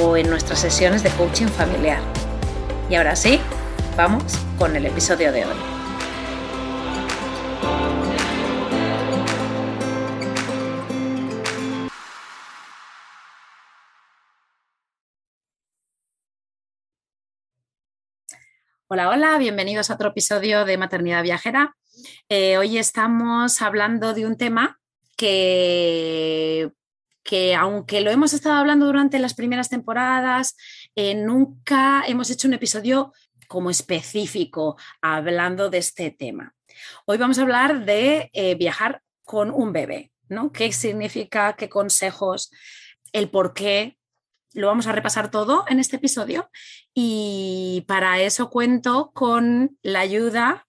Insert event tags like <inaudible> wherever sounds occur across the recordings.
o en nuestras sesiones de coaching familiar. Y ahora sí, vamos con el episodio de hoy. Hola, hola, bienvenidos a otro episodio de Maternidad Viajera. Eh, hoy estamos hablando de un tema que que aunque lo hemos estado hablando durante las primeras temporadas, eh, nunca hemos hecho un episodio como específico hablando de este tema. Hoy vamos a hablar de eh, viajar con un bebé, ¿no? ¿Qué significa? ¿Qué consejos? ¿El por qué? Lo vamos a repasar todo en este episodio y para eso cuento con la ayuda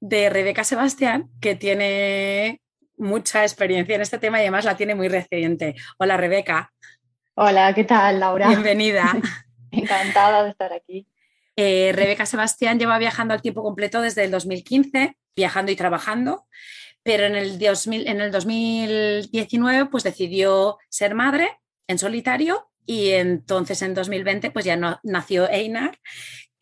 de Rebeca Sebastián, que tiene mucha experiencia en este tema y además la tiene muy reciente. Hola, Rebeca. Hola, ¿qué tal, Laura? Bienvenida. <laughs> Encantada de estar aquí. Eh, Rebeca Sebastián lleva viajando al tiempo completo desde el 2015, viajando y trabajando, pero en el, 2000, en el 2019 pues decidió ser madre en solitario y entonces en 2020 pues ya no, nació Einar,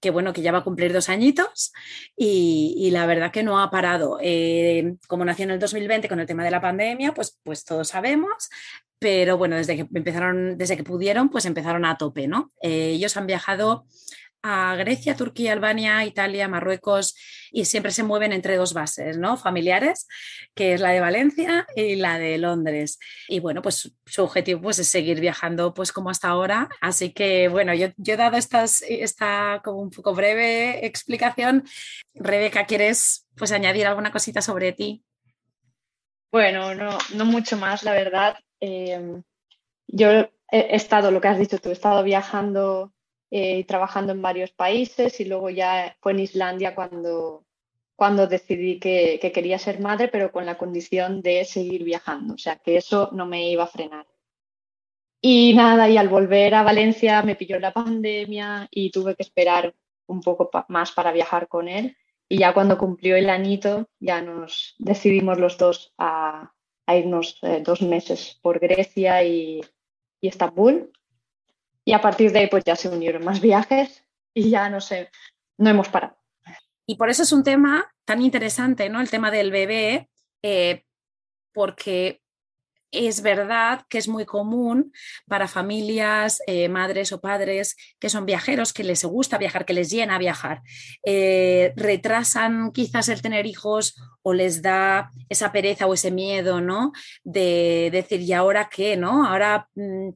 que bueno, que ya va a cumplir dos añitos y, la verdad que no ha parado. Eh, como nació en el 2020 con el tema de la pandemia, pues, pues todos sabemos, pero bueno, desde que empezaron, desde que pudieron, pues empezaron a tope, ¿no? Eh, ellos han viajado a Grecia, Turquía, Albania, Italia, Marruecos y siempre se mueven entre dos bases, ¿no? Familiares, que es la de Valencia y la de Londres. Y bueno, pues su objetivo pues, es seguir viajando pues como hasta ahora. Así que bueno, yo, he dado estas, esta como un poco breve explicación. Rebeca, ¿quieres pues añadir alguna cosita sobre ti? Bueno, no, no mucho más, la verdad. Eh, yo he estado, lo que has dicho tú, he estado viajando eh, trabajando en varios países y luego ya fue en Islandia cuando, cuando decidí que, quería ser madre, pero con la condición de seguir viajando, o sea que eso no me iba a frenar. Y nada, y al volver a Valencia me pilló la pandemia y tuve que esperar un poco más para viajar con él. Y ya cuando cumplió el añito, ya nos decidimos los dos a, irnos eh, dos meses por Grecia y, y Estambul. Y a partir de ahí, pues ya se unieron más viajes y ya no sé, no hemos parado. Y por eso es un tema tan interesante, ¿no? El tema del bebé, eh, porque es verdad que es muy común para familias, eh, madres o padres que son viajeros, que les gusta viajar, que les llena viajar. Eh, retrasan quizás el tener hijos o les da esa pereza o ese miedo, ¿no? De decir, ¿y ahora qué? ¿No? Ahora. Mm,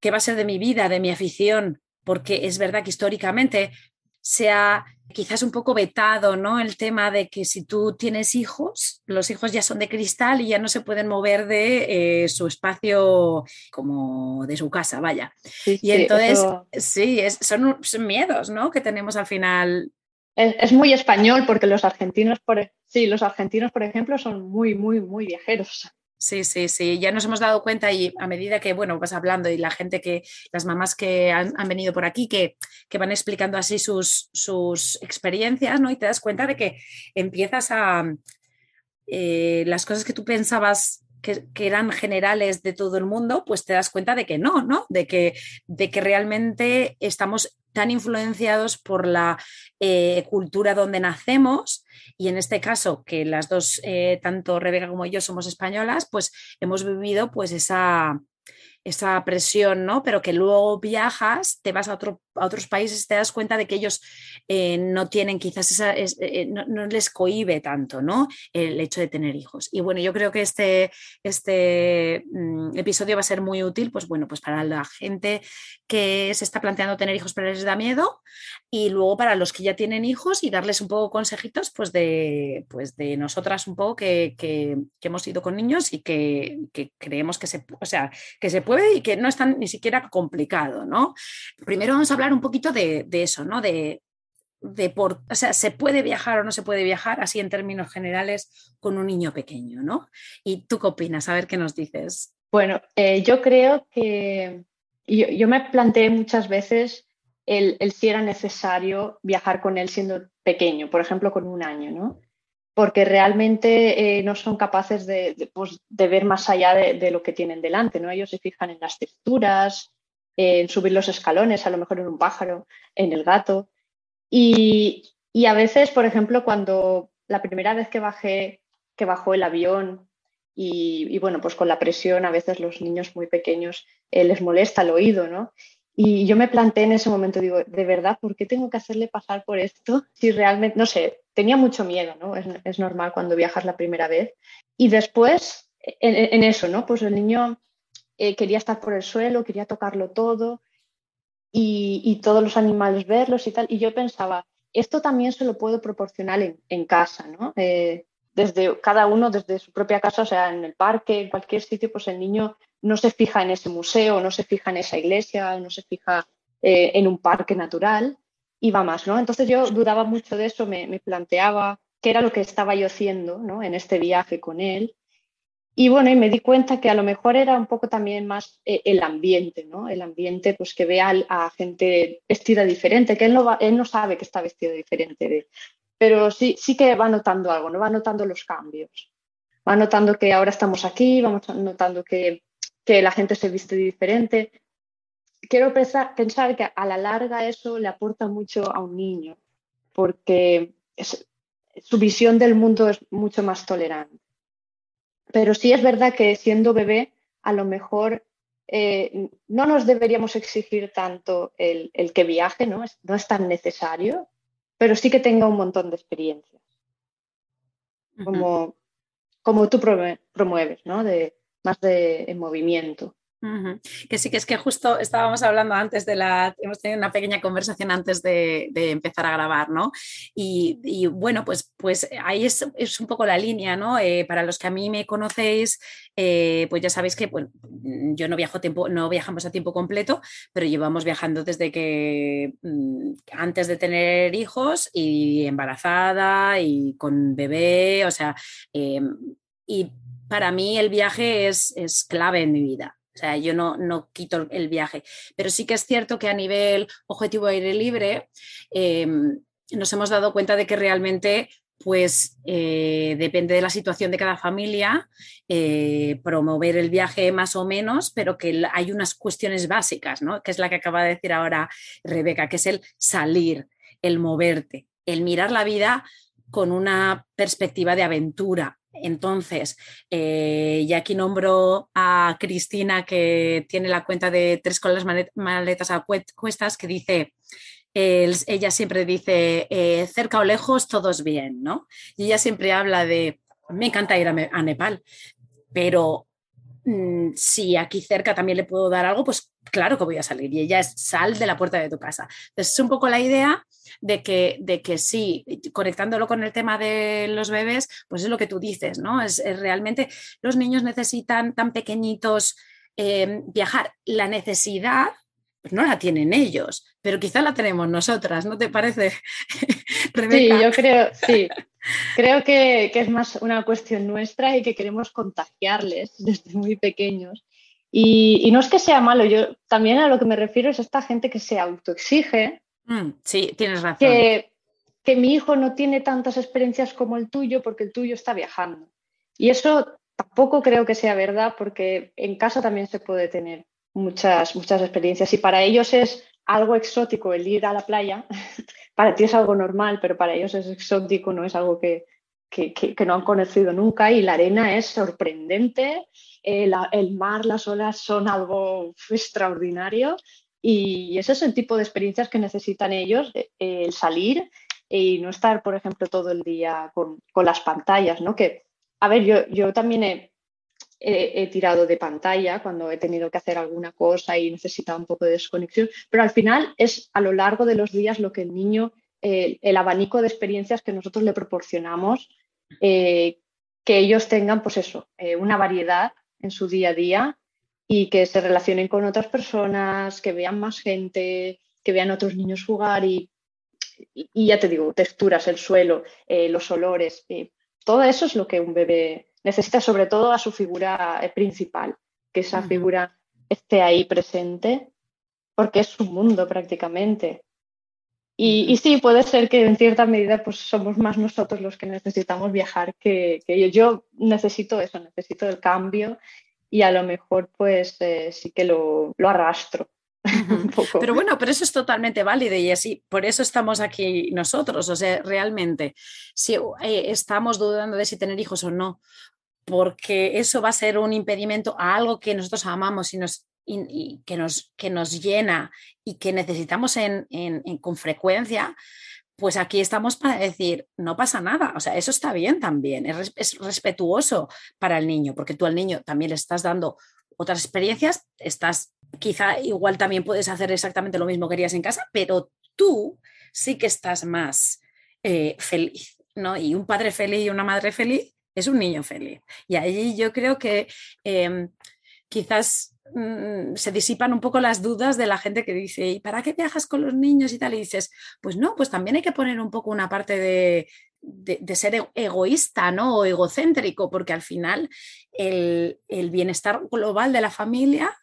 qué va a ser de mi vida, de mi afición, porque es verdad que históricamente se ha quizás un poco vetado, ¿no? El tema de que si tú tienes hijos, los hijos ya son de cristal y ya no se pueden mover de eh, su espacio como de su casa, vaya. y entonces, sí, son, miedos, ¿no? Que tenemos al final. Es, muy español porque los argentinos, por, sí, los argentinos, por ejemplo, son muy, muy, muy viajeros. Sí, sí, sí, ya nos hemos dado cuenta y a medida que, bueno, vas hablando y la gente que, las mamás que han, venido por aquí, que, van explicando así sus, sus, experiencias, ¿no? Y te das cuenta de que empiezas a, eh, las cosas que tú pensabas que, eran generales de todo el mundo, pues te das cuenta de que no, ¿no? De que, de que realmente estamos tan influenciados por la eh, cultura donde nacemos y en este caso que las dos, eh, tanto Rebeca como yo somos españolas, pues hemos vivido pues esa, esa presión, ¿no? Pero que luego viajas, te vas a, otro, a otros países, te das cuenta de que ellos eh, no tienen quizás esa, eh, no, les cohibe tanto, ¿no? El hecho de tener hijos. Y bueno, yo creo que este, este mm, episodio va a ser muy útil, pues bueno, pues para la gente que se está planteando tener hijos pero les da miedo y luego para los que ya tienen hijos y darles un poco consejitos, pues de, pues de nosotras un poco que, que, hemos ido con niños y que, que creemos que se, o sea, que se puede y que no es tan ni siquiera complicado, ¿no? Primero vamos a hablar un poquito de, eso, ¿no? De, de por, o sea, se puede viajar o no se puede viajar, así en términos generales, con un niño pequeño, ¿no? ¿Y tú qué opinas? A ver qué nos dices. Bueno, eh, yo creo que yo, me planteé muchas veces el, si era necesario viajar con él siendo pequeño, por ejemplo, con un año, ¿no? Porque realmente eh, no son capaces de, pues, ver más allá de, lo que tienen delante, ¿no? Ellos se fijan en las texturas, en subir los escalones, a lo mejor en un pájaro, en el gato. Y, a veces, por ejemplo, cuando la primera vez que bajé, que bajó el avión y, bueno, pues con la presión a veces los niños muy pequeños eh, les molesta el oído, ¿no? Y yo me planteé en ese momento, digo, de verdad, ¿por qué tengo que hacerle pasar por esto? <laughs> Si realmente, no sé, tenía mucho miedo, ¿no? Es, normal cuando viajas la primera vez. Y después, en eso, ¿no? Pues el niño eh, quería estar por el suelo, quería tocarlo todo y, todos los animales verlos y tal. Y yo pensaba, esto también se lo puedo proporcionar en, casa, ¿no? Eh, desde cada uno, desde su propia casa, o sea, en el parque, en cualquier sitio, pues el niño no se fija en ese museo, no se fija en esa iglesia, no se fija eh, en un parque natural y va más, ¿no? Entonces yo dudaba mucho de eso, me, me planteaba qué era lo que estaba yo haciendo ¿no? en este viaje con él y bueno, y me di cuenta que a lo mejor era un poco también más eh, el ambiente, ¿no? El ambiente, pues que vea a, gente vestida diferente, que él no, él no sabe que está vestido diferente, pero sí, sí que va notando algo, ¿no? Va notando los cambios. Va notando que ahora estamos aquí, vamos notando que, que la gente se viste diferente. Quiero pensar, pensar que a la larga eso le aporta mucho a un niño, porque su visión del mundo es mucho más tolerante. Pero sí es verdad que siendo bebé, a lo mejor eh, no nos deberíamos exigir tanto el, que viaje, ¿no? Es, no es tan necesario, pero sí que tenga un montón de experiencias. Como, como tú promueves, ¿no? De, más de movimiento. Que sí, que es que justo estábamos hablando antes de la, hemos tenido una pequeña conversación antes de, empezar a grabar, ¿no? Y, bueno, pues, pues ahí es, un poco la línea, ¿no? Eh, para los que a mí me conocéis, eh, pues ya sabéis que yo no viajo tiempo, no viajamos a tiempo completo, pero llevamos viajando desde que mm, antes de tener hijos y embarazada y con bebé, o sea, em, y para mí el viaje es, es clave en mi vida. O sea, yo no, no quito el viaje, pero sí que es cierto que a nivel objetivo aire libre em, nos hemos dado cuenta de que realmente pues eh, depende de la situación de cada familia, eh, promover el viaje más o menos, pero que hay unas cuestiones básicas, ¿no? que es la que acaba de decir ahora Rebeca, que es el salir, el moverte, el mirar la vida con una perspectiva de aventura, entonces, eh, y aquí nombro a Cristina, que tiene la cuenta de tres con las maletas a cuestas, que dice, ella siempre dice, eh, cerca o lejos, todos bien, ¿no? Y ella siempre habla de, me encanta ir a, Nepal, pero mm, si aquí cerca también le puedo dar algo, pues claro que voy a salir. Y ella es sal de la puerta de tu casa. Entonces, es un poco la idea de que, de que sí, conectándolo con el tema de los bebés, pues es lo que tú dices, ¿no? Es, realmente los niños necesitan tan pequeñitos eh, viajar. La necesidad pues no la tienen ellos, pero quizá la tenemos nosotras, ¿no te parece? <laughs> Sí, yo creo, sí. <laughs> Creo que, que, es más una cuestión nuestra y que queremos contagiarles desde muy pequeños. Y, y, no es que sea malo, yo también a lo que me refiero es a esta gente que se autoexige Mm, sí, tienes razón. Que, que mi hijo no tiene tantas experiencias como el tuyo porque el tuyo está viajando. Y eso tampoco creo que sea verdad porque en casa también se puede tener muchas, muchas experiencias y para ellos es algo exótico el ir a la playa. <laughs> para ti es algo normal, pero para ellos es exótico, no es algo que, que, no han conocido nunca y la arena es sorprendente, eh, el mar, las olas son algo extraordinario y ese es el tipo de experiencias que necesitan ellos, eh, el salir y no estar, por ejemplo, todo el día con, las pantallas, ¿no? Que, a ver, yo, yo también he, he, tirado de pantalla cuando he tenido que hacer alguna cosa y necesitaba un poco de desconexión, pero al final es a lo largo de los días lo que el niño, el abanico de experiencias que nosotros le proporcionamos, eh, que ellos tengan, pues eso, eh, una variedad en su día a día y que se relacionen con otras personas, que vean más gente, que vean otros niños jugar y, y, ya te digo, texturas, el suelo, eh, los olores, todo eso es lo que un bebé necesita sobre todo a su figura eh, principal, que esa figura esté ahí presente, porque es su mundo prácticamente. Y, sí, puede ser que en cierta medida pues somos más nosotros los que necesitamos viajar que, que yo. necesito eso, necesito el cambio y a lo mejor pues eh, sí que lo, lo arrastro. <laughs> Pero bueno, pero eso es totalmente válido y así, por eso estamos aquí nosotros. O sea, realmente, si eh, estamos dudando de si tener hijos o no, porque eso va a ser un impedimento a algo que nosotros amamos y, nos, que, nos, que nos llena y que necesitamos en, con frecuencia, pues aquí estamos para decir, no pasa nada, o sea, eso está bien también, es, es respetuoso para el niño, porque tú al niño también le estás dando otras experiencias, estás, quizá igual también puedes hacer exactamente lo mismo que harías en casa, pero tú sí que estás más eh, feliz, ¿no? Y un padre feliz y una madre feliz es un niño feliz. Y ahí yo creo que em, quizás mm, se disipan un poco las dudas de la gente que dice, ¿y para qué viajas con los niños y tal? Y dices, pues no, pues también hay que poner un poco una parte de, ser e-, egoísta, ¿no? O egocéntrico, porque al final el, el bienestar global de la familia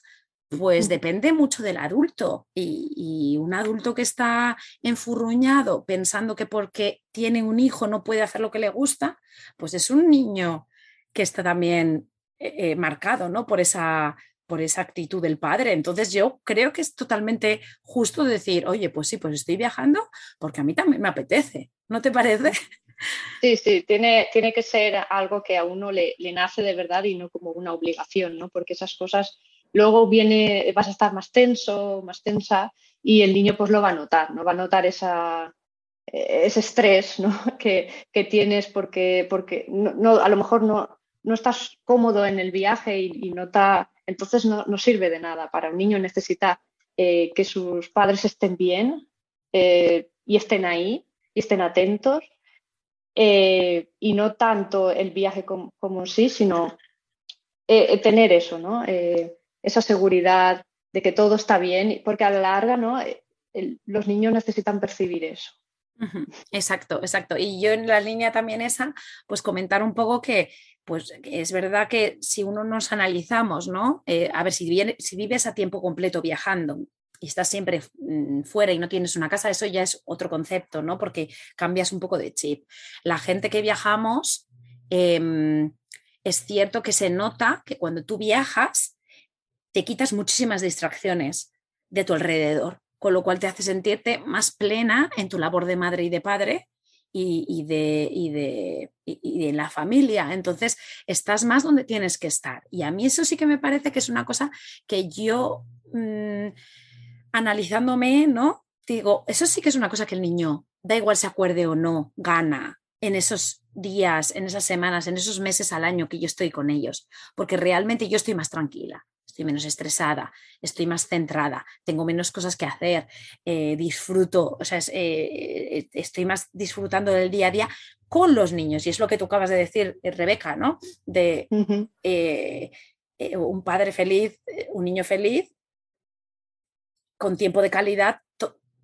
pues depende mucho del adulto y, un adulto que está enfurruñado pensando que porque tiene un hijo no puede hacer lo que le gusta, pues es un niño que está también eh, eh, marcado ¿no? por, esa, por esa actitud del padre. Entonces yo creo que es totalmente justo decir, oye, pues sí, pues estoy viajando porque a mí también me apetece, ¿no te parece? Sí, sí, tiene, tiene que ser algo que a uno le, le nace de verdad y no como una obligación, ¿no? Porque esas cosas luego viene, vas a estar más tenso, más tensa y el niño pues lo va a notar, ¿no? Va a notar esa, ese estrés <laughs> que, tienes porque, porque no, a lo mejor no, no estás cómodo en el viaje y, nota, entonces no, sirve de nada. Para un niño necesita eh, que sus padres estén bien eh, y estén ahí y estén atentos. Eh, y no tanto el viaje como, sí, sino tener eso, ¿no? esa seguridad de que todo está bien, porque a la larga, ¿no? Los niños necesitan percibir eso. Exacto, exacto. Y yo en la línea también esa, pues comentar un poco que, pues es verdad que si uno nos analizamos, ¿no? Eh, a ver, si, si vives a tiempo completo viajando y estás siempre mm, fuera y no tienes una casa, eso ya es otro concepto, ¿no? Porque cambias un poco de chip. La gente que viajamos, em, es cierto que se nota que cuando tú viajas, te quitas muchísimas distracciones de tu alrededor, con lo cual te hace sentirte más plena en tu labor de madre y de padre y, de, y de, y la familia. Entonces, estás más donde tienes que estar. Y a mí eso sí que me parece que es una cosa que yo, mm, analizándome, ¿no? Digo, eso sí que es una cosa que el niño, da igual se acuerde o no, gana en esos días, en esas semanas, en esos meses al año que yo estoy con ellos, porque realmente yo estoy más tranquila estoy menos estresada, estoy más centrada, tengo menos cosas que hacer, eh, disfruto, o sea, eh, estoy más disfrutando del día a día con los niños. Y es lo que tú acabas de decir, eh, Rebeca, ¿no? De un padre feliz, un niño feliz, con tiempo de calidad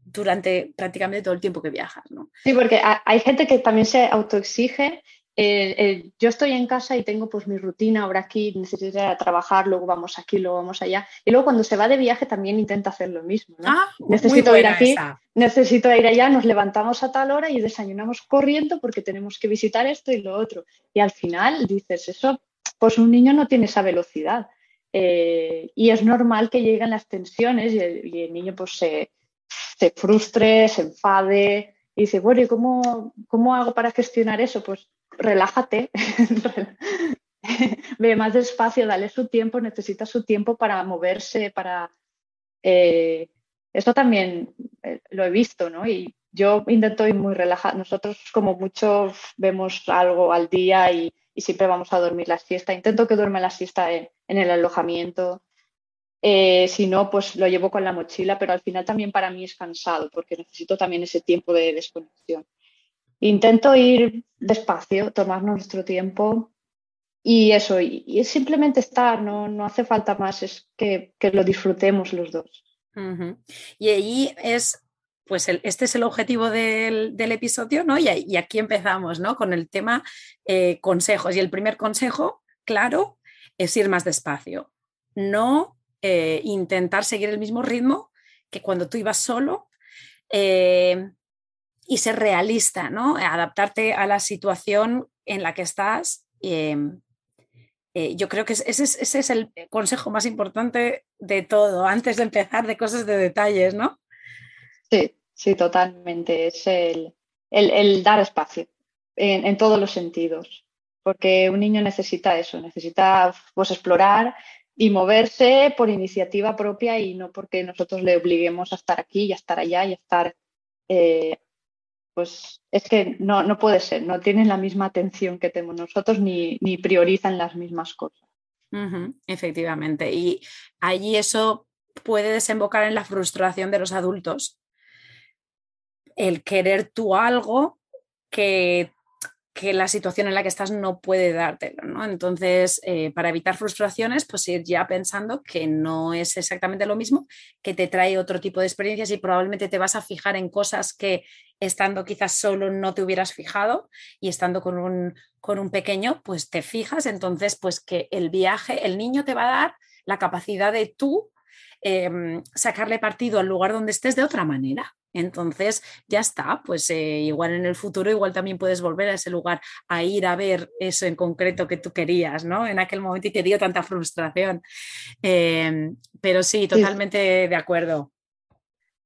durante prácticamente todo el tiempo que viajas, ¿no? Sí, porque hay gente que también se autoexige yo estoy en casa y tengo pues mi rutina, ahora aquí necesito ir a trabajar, luego vamos aquí, luego vamos allá. Y luego cuando se va de viaje también intenta hacer lo mismo. Ah, necesito ir aquí, necesito ir allá, nos levantamos a tal hora y desayunamos corriendo porque tenemos que visitar esto y lo otro. Y al final dices, eso, pues un niño no tiene esa velocidad. Eh, y es normal que lleguen las tensiones y el, niño pues se, se, frustre, se enfade y dice, bueno, ¿y cómo, cómo hago para gestionar eso? Pues relájate, <laughs> ve más despacio, dale su tiempo, necesita su tiempo para moverse, para... Eh, esto también eh, lo he visto, ¿no? Y yo intento ir muy relajada. Nosotros como mucho vemos algo al día y, siempre vamos a dormir la siesta. Intento que duerme la siesta en, el alojamiento. Eh, si no, pues lo llevo con la mochila, pero al final también para mí es cansado porque necesito también ese tiempo de desconexión. Intento ir despacio, tomar nuestro tiempo y eso, y, es simplemente estar, no, no hace falta más, es que, lo disfrutemos los dos. Y ahí es, pues este es el objetivo del, episodio, ¿no? Y, aquí empezamos, ¿no? Con el tema eh, consejos. Y el primer consejo, claro, es ir más despacio. No eh, intentar seguir el mismo ritmo que cuando tú ibas solo. Eh, y ser realista. Adaptarte a la situación en la que estás. Em, eh, yo creo que ese es, el consejo más importante de todo, antes de empezar de cosas de detalles, ¿no? Sí, sí, totalmente. Es el, dar espacio en, todos los sentidos, porque un niño necesita eso, necesita pues, explorar y moverse por iniciativa propia y no porque nosotros le obliguemos a estar aquí y a estar allá y a estar eh, pues es que no, no puede ser, no tienen la misma atención que tenemos nosotros ni, priorizan las mismas cosas. efectivamente, y allí eso puede desembocar en la frustración de los adultos. El querer tú algo que que la situación en la que estás no puede dártelo, ¿no? Entonces, eh, para evitar frustraciones, pues ir ya pensando que no es exactamente lo mismo, que te trae otro tipo de experiencias y probablemente te vas a fijar en cosas que estando quizás solo no te hubieras fijado y estando con un, con un pequeño, pues te fijas, entonces, pues que el viaje, el niño te va a dar la capacidad de tú em, sacarle partido al lugar donde estés de otra manera. Entonces, ya está, pues eh, igual en el futuro, igual también puedes volver a ese lugar a ir a ver eso en concreto que tú querías, ¿no? En aquel momento y te dio tanta frustración. Em, pero sí, totalmente de acuerdo.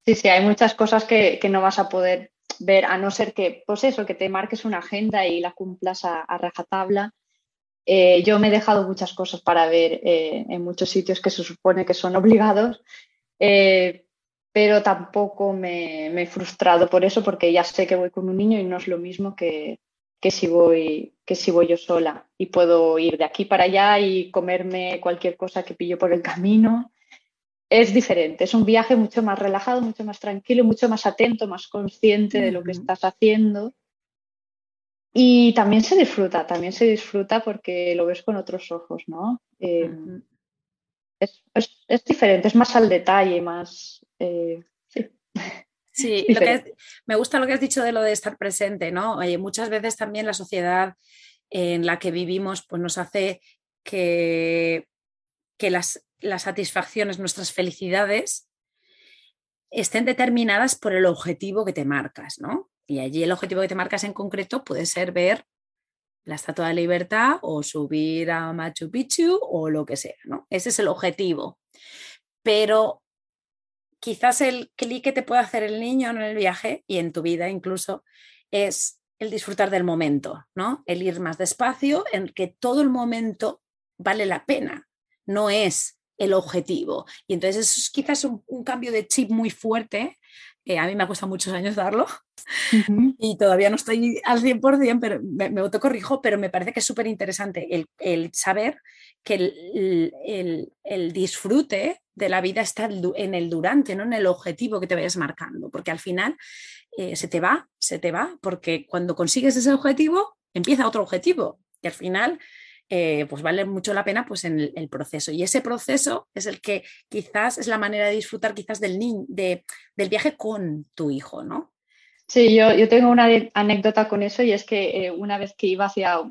Sí, sí, hay muchas cosas que, no vas a poder ver, a no ser que, pues eso, que te marques una agenda y la cumplas a, rajatabla. Eh, yo me he dejado muchas cosas para ver eh, en muchos sitios que se supone que son <laughs> obligados, pero tampoco me, he frustrado por eso porque ya sé que voy con un niño y no es lo mismo que, si voy, que si voy yo sola y puedo ir de aquí para allá y comerme cualquier cosa que pillo por el camino. Es diferente, es un viaje mucho más relajado, mucho más tranquilo, mucho más atento, más consciente de lo que estás haciendo. Y también se disfruta, también se disfruta porque lo ves con otros ojos, ¿no? Eh, es, diferente, es más al detalle, más, eh, sí. <laughs> me gusta lo que has dicho de lo de estar presente, ¿no? muchas veces también la sociedad en la que vivimos pues nos hace que, que las, las satisfacciones, nuestras felicidades estén determinadas por el objetivo que te marcas, ¿no? Y allí el objetivo que te marcas en concreto puede ser ver la Estatua de Libertad o subir a Machu Picchu o lo que sea, ¿no? Ese es el objetivo. Pero quizás el clic que te puede hacer el niño en el viaje y en tu vida incluso es el disfrutar del momento, ¿no? El ir más despacio, en que todo el momento vale la pena, no es el objetivo. Y entonces eso es quizás un, cambio de chip muy fuerte. Eh, a mí me ha costado muchos años darlo <laughs> y todavía no estoy al 100%, pero me, me autocorrijo, pero me parece que es súper interesante el, el, saber que el, el, el, disfrute de la vida está en el durante, no en el objetivo que te vayas marcando, porque al final eh, se te va, se te va, porque cuando consigues ese objetivo, empieza otro objetivo y al final eh, pues vale mucho la pena pues en el, proceso. Y ese proceso es el que quizás es la manera de disfrutar quizás del, de, del viaje con tu hijo, ¿no? Sí, yo, yo tengo una anécdota con eso y es que eh, una vez que iba hacia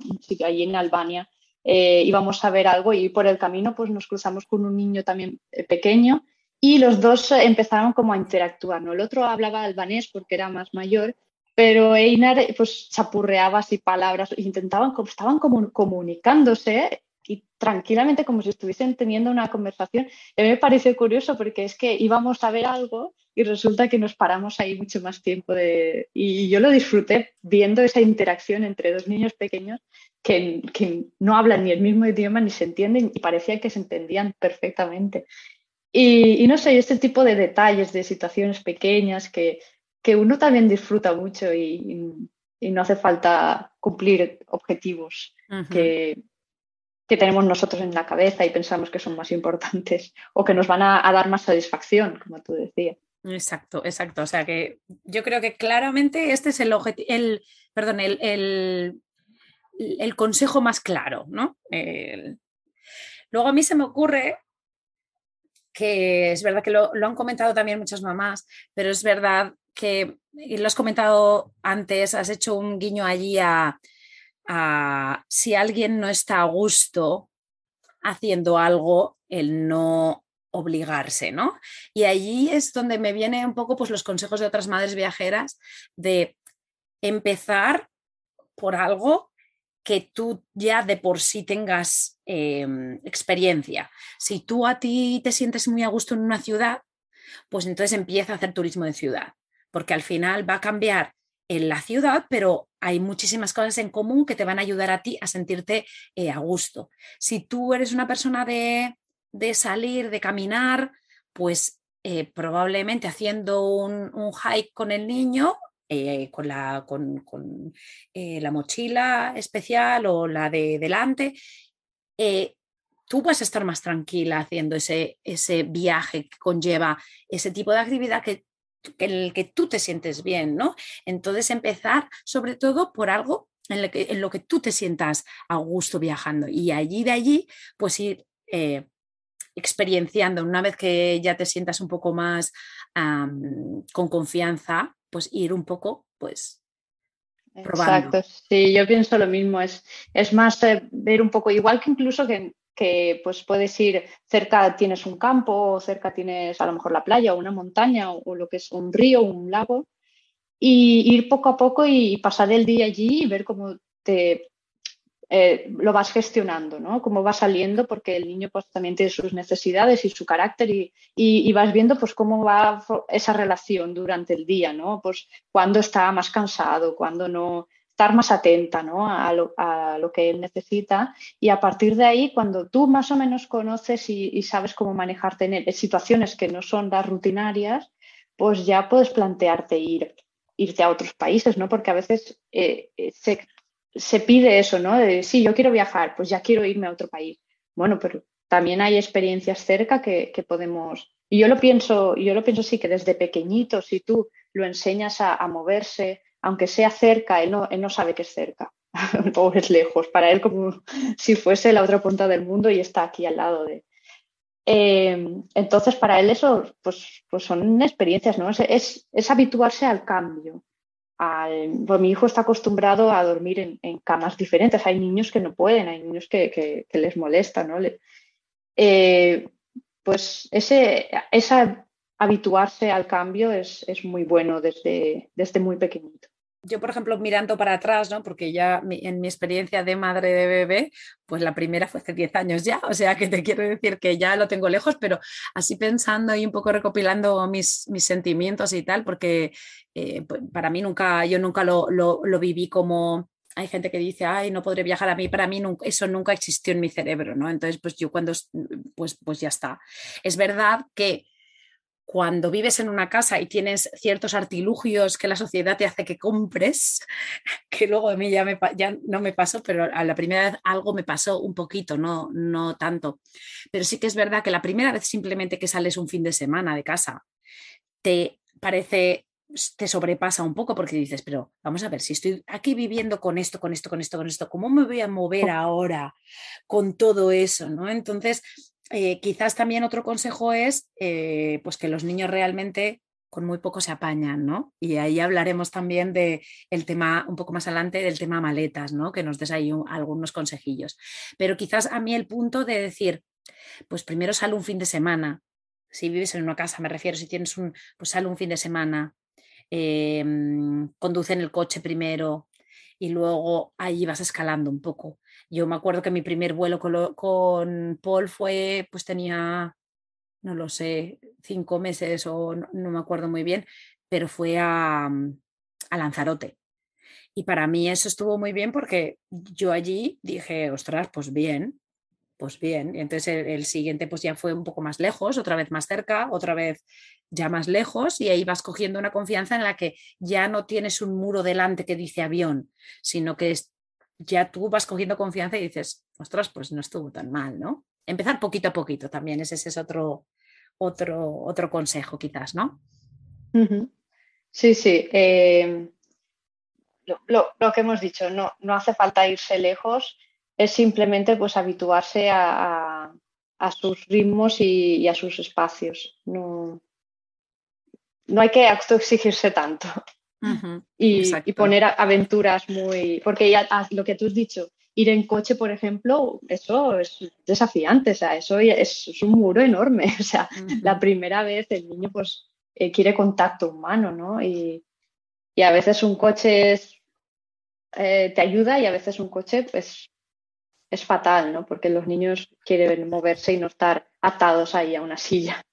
allí en Albania, eh, íbamos a ver algo y por el camino pues nos cruzamos con un niño también pequeño y los dos empezaron como a interactuar, ¿no? El otro hablaba albanés porque era más mayor pero Einar pues chapurreaba así palabras, intentaban, estaban como comunicándose y tranquilamente como si estuviesen teniendo una conversación. mí me pareció curioso porque es que íbamos a ver algo, y resulta que nos paramos ahí mucho más tiempo de... Y yo lo disfruté viendo esa interacción entre dos niños pequeños que, que no hablan ni el mismo idioma ni se entienden y parecía que se entendían perfectamente. Y, no sé, este tipo de detalles, de situaciones pequeñas que, que uno también disfruta mucho y, y, no hace falta cumplir objetivos que, que tenemos nosotros en la cabeza y pensamos que son más importantes o que nos van a, dar más satisfacción, como tú decías. Exacto, exacto. O sea que yo creo que claramente este es el objetivo, el, perdón, el, el, consejo más claro, ¿no? Luego a mí se me ocurre que es verdad que lo, han comentado también muchas mamás, pero es verdad que, lo has comentado antes, has hecho un guiño allí a, si alguien no está a gusto haciendo algo, el no obligarse, ¿no? Y allí es donde me vienen un poco pues, los consejos de otras madres viajeras de empezar por algo que tú ya de por sí tengas em, experiencia. Si tú a ti te sientes muy a gusto en una ciudad, pues entonces empieza a hacer turismo de ciudad, porque al final va a cambiar en la ciudad, pero hay muchísimas cosas en común que te van a ayudar a ti a sentirte eh, a gusto. Si tú eres una persona de, salir, de caminar, pues eh, probablemente haciendo un, hike con el niño, eh, con, la, con, la, mochila especial o la de delante, tú vas a estar más tranquila haciendo ese, ese viaje que conlleva ese tipo de actividad que en el que tú te sientes bien, ¿no? Entonces empezar sobre todo por algo en lo que, tú te sientas a gusto viajando y allí de allí pues ir eh, experienciando una vez que ya te sientas un poco más con confianza, pues ir un poco pues Probando. Exacto, sí, yo pienso lo mismo, es, es más eh, ver un poco, igual que incluso que que pues puedes ir cerca tienes un campo cerca tienes a lo mejor la playa o una montaña o, lo que es un río o un lago y ir poco a poco y pasar el día allí y ver cómo te eh, lo vas gestionando, ¿no? Cómo va saliendo, porque el niño pues también tiene sus necesidades y su carácter y, y, vas viendo pues cómo va esa relación durante el día, ¿no? Pues cuando está más cansado, cuando no, estar más atenta ¿no? a, lo, que él necesita y a partir de ahí, cuando tú más o menos conoces y, sabes cómo manejarte en, situaciones que no son las rutinarias, pues ya puedes plantearte ir, irte a otros países, ¿no? Porque a veces eh, eh, se, pide eso, ¿no? De, sí, yo quiero viajar, pues ya quiero irme a otro país. Bueno, pero también hay experiencias cerca que, podemos... Y yo lo pienso, yo lo pienso sí, que desde pequeñito, si tú lo enseñas a, a moverse, aunque sea cerca, él no, no sabe que es cerca <laughs> o es lejos, para él como si fuese la otra punta del mundo y está aquí al lado de... Eh, entonces, para él eso pues, pues son experiencias, ¿no? Es, es, habituarse al cambio. pues mi hijo está acostumbrado a dormir en, camas diferentes. Hay niños que no pueden, hay niños que, les molesta, ¿no? Eh, pues ese, habituarse al cambio es, es muy bueno desde, desde muy pequeñito yo, por ejemplo, mirando para atrás, ¿no? porque ya en mi experiencia de madre de bebé, pues la primera fue hace 10 años ya, o sea que te quiero decir que ya lo tengo lejos, pero así pensando y un poco recopilando mis, mis sentimientos y tal, porque eh, pues, para mí nunca, yo nunca lo, lo, lo, viví como... Hay gente que dice, ay, no podré viajar a mí, para mí eso nunca existió en mi cerebro, ¿no? Entonces, pues yo cuando, pues, pues ya está. Es verdad que cuando vives en una casa y tienes ciertos artilugios que la sociedad te hace que compres, <laughs> que luego a mí ya, me, ya no me pasó, pero a la primera vez algo me pasó un poquito, no, no tanto. Pero sí que es verdad que la primera vez simplemente que sales un fin de semana de casa, te parece, te sobrepasa un poco porque dices, pero vamos a ver, si estoy aquí viviendo con esto, con esto, con esto, con esto, ¿cómo me voy a mover ahora con todo eso? ¿no? Entonces, eh, quizás también otro consejo es eh, pues que los niños realmente con muy poco se apañan, ¿no? Y ahí hablaremos también del tema, un poco más adelante, del tema maletas, ¿no? Que nos des ahí algunos consejillos. Pero quizás a mí el punto de decir, pues primero sale un fin de semana. Si vives en una casa, me refiero, si tienes un, pues sale un fin de semana, em, conduce en el coche primero y luego ahí vas escalando un poco. Yo me acuerdo que mi primer vuelo con, Paul fue, pues tenía no lo sé, cinco meses o no, me acuerdo muy bien, pero fue a, a Lanzarote. Y para mí eso estuvo muy bien porque yo allí dije, ostras, pues bien, pues bien. Y entonces el, siguiente pues ya fue un poco más lejos, otra vez más cerca, otra vez ya más lejos y ahí vas cogiendo una confianza en la que ya no tienes un muro delante que dice avión, sino que ya tú vas cogiendo confianza y dices, ostras, pues no estuvo tan mal, ¿no? Empezar poquito a poquito también, ese, es otro, otro, otro consejo quizás, ¿no? Sí, sí. Eh, lo, que hemos dicho, no, no hace falta irse lejos, es simplemente pues habituarse a, sus ritmos y, a sus espacios. No, no hay que exigirse tanto. Y, poner aventuras muy. Porque ya ah, lo que tú has dicho, ir en coche, por ejemplo, eso es desafiante, o sea, eso es, un muro enorme. <laughs> O sea, la primera vez el niño pues eh, quiere contacto humano, ¿no? Y, y a veces un coche es, eh, te ayuda y a veces un coche pues es fatal, ¿no? Porque los niños quieren moverse y no estar atados ahí a una silla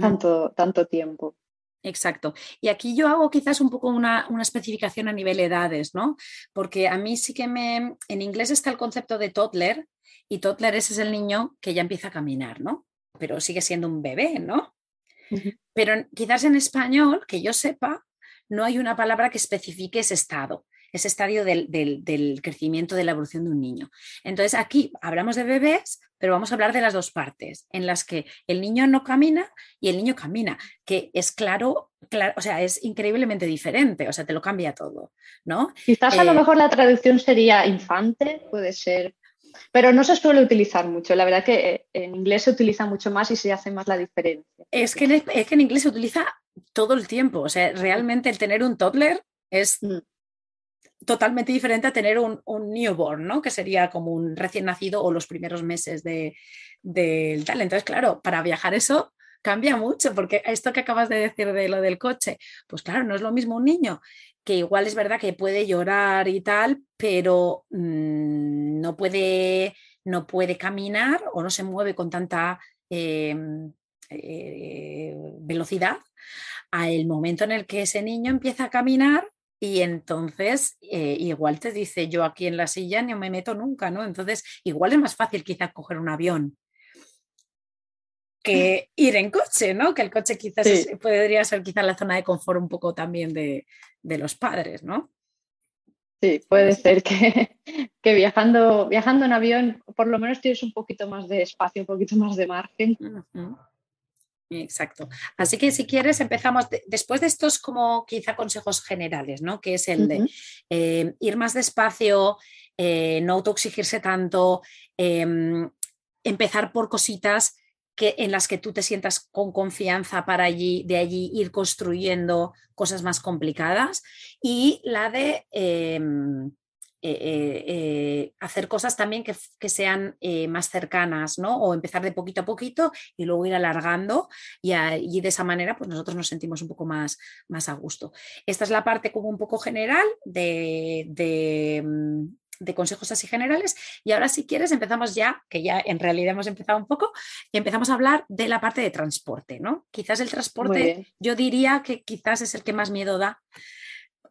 tanto, tanto tiempo. Exacto. Y aquí yo hago quizás un poco una, una, especificación a nivel edades, ¿no? Porque a mí sí que me... En inglés está el concepto de toddler y toddler ese es el niño que ya empieza a caminar, ¿no? Pero sigue siendo un bebé, ¿no? Pero quizás en español, que yo sepa, no hay una palabra que especifique ese estado, ese estadio del, crecimiento, de la evolución de un niño. Entonces aquí hablamos de bebés, pero vamos a hablar de las dos partes, en las que el niño no camina y el niño camina, que es claro, claro o sea, es increíblemente diferente, o sea, te lo cambia todo, ¿no? Quizás a lo eh, mejor la traducción sería infante, puede ser pero no se suele utilizar mucho. La verdad que eh, en inglés se utiliza mucho más y se hace más la diferencia. Es que, en, es que en inglés se utiliza todo el tiempo. O sea, realmente el tener un toddler es mm. Totalmente diferente a tener un, newborn, ¿no? Que sería como un recién nacido o los primeros meses del de, tal. Entonces, claro, para viajar eso cambia mucho, porque esto que acabas de decir de lo del coche, pues claro, no es lo mismo un niño que igual es verdad que puede llorar y tal, pero mm, no, puede, no puede caminar o no se mueve con tanta em, eh, velocidad al momento en el que ese niño empieza a caminar y entonces eh, igual te dice yo aquí en la silla no me meto nunca, ¿no? Entonces igual es más fácil quizás coger un avión que ir en coche, ¿no? Que el coche quizás podría ser quizás la zona de confort un poco también de, los padres, ¿no? Sí, puede ser que, <laughs> que, viajando, viajando en avión por lo menos tienes un poquito más de espacio, un poquito más de margen. Exacto. Así que si quieres empezamos después de estos como quizá consejos generales, ¿no? Que es el de eh, ir más despacio, eh, no autoexigirse tanto, em, empezar por cositas que, en las que tú te sientas con confianza para allí, de allí ir construyendo cosas más complicadas y la de em, eh, eh, eh, hacer cosas también que, sean más cercanas, ¿no? O empezar de poquito a poquito y luego ir alargando y, de esa manera pues nosotros nos sentimos un poco más, más a gusto. Esta es la parte como un poco general de, de mm, de consejos así generales. Y ahora, si quieres, empezamos ya, que ya en realidad hemos empezado un poco, y empezamos a hablar de la parte de transporte, ¿no? Quizás el transporte, yo diría que quizás es el que más miedo da,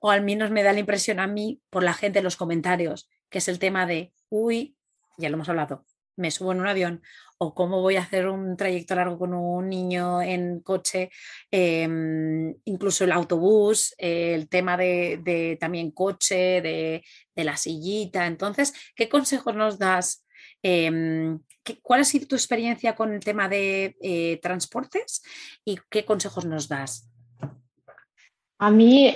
o al menos me da la impresión a mí por la gente en los comentarios, que es el tema de, uy, ya lo hemos hablado, me subo en un avión o cómo voy a hacer un trayecto largo con un niño en coche, em, incluso el autobús, el tema de, también coche, de, la sillita. Entonces, ¿qué consejos nos das? Em, ¿Cuál ha sido tu experiencia con el tema de eh, transportes y qué consejos nos das? A mí,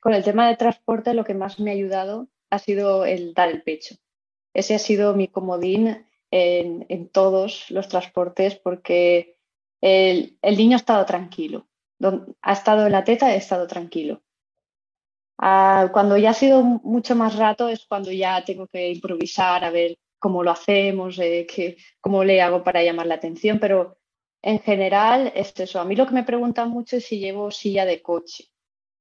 con el tema de transporte, lo que más me ha ayudado ha sido el dar el pecho ese ha sido mi comodín en, todos los transportes porque el, niño ha estado tranquilo. ha estado en la teta, ha estado tranquilo. Ah, cuando ya ha sido mucho más rato es cuando ya tengo que improvisar a ver cómo lo hacemos, eh, cómo le hago para llamar la atención, pero en general es eso. A mí lo que me preguntan mucho es si llevo silla de coche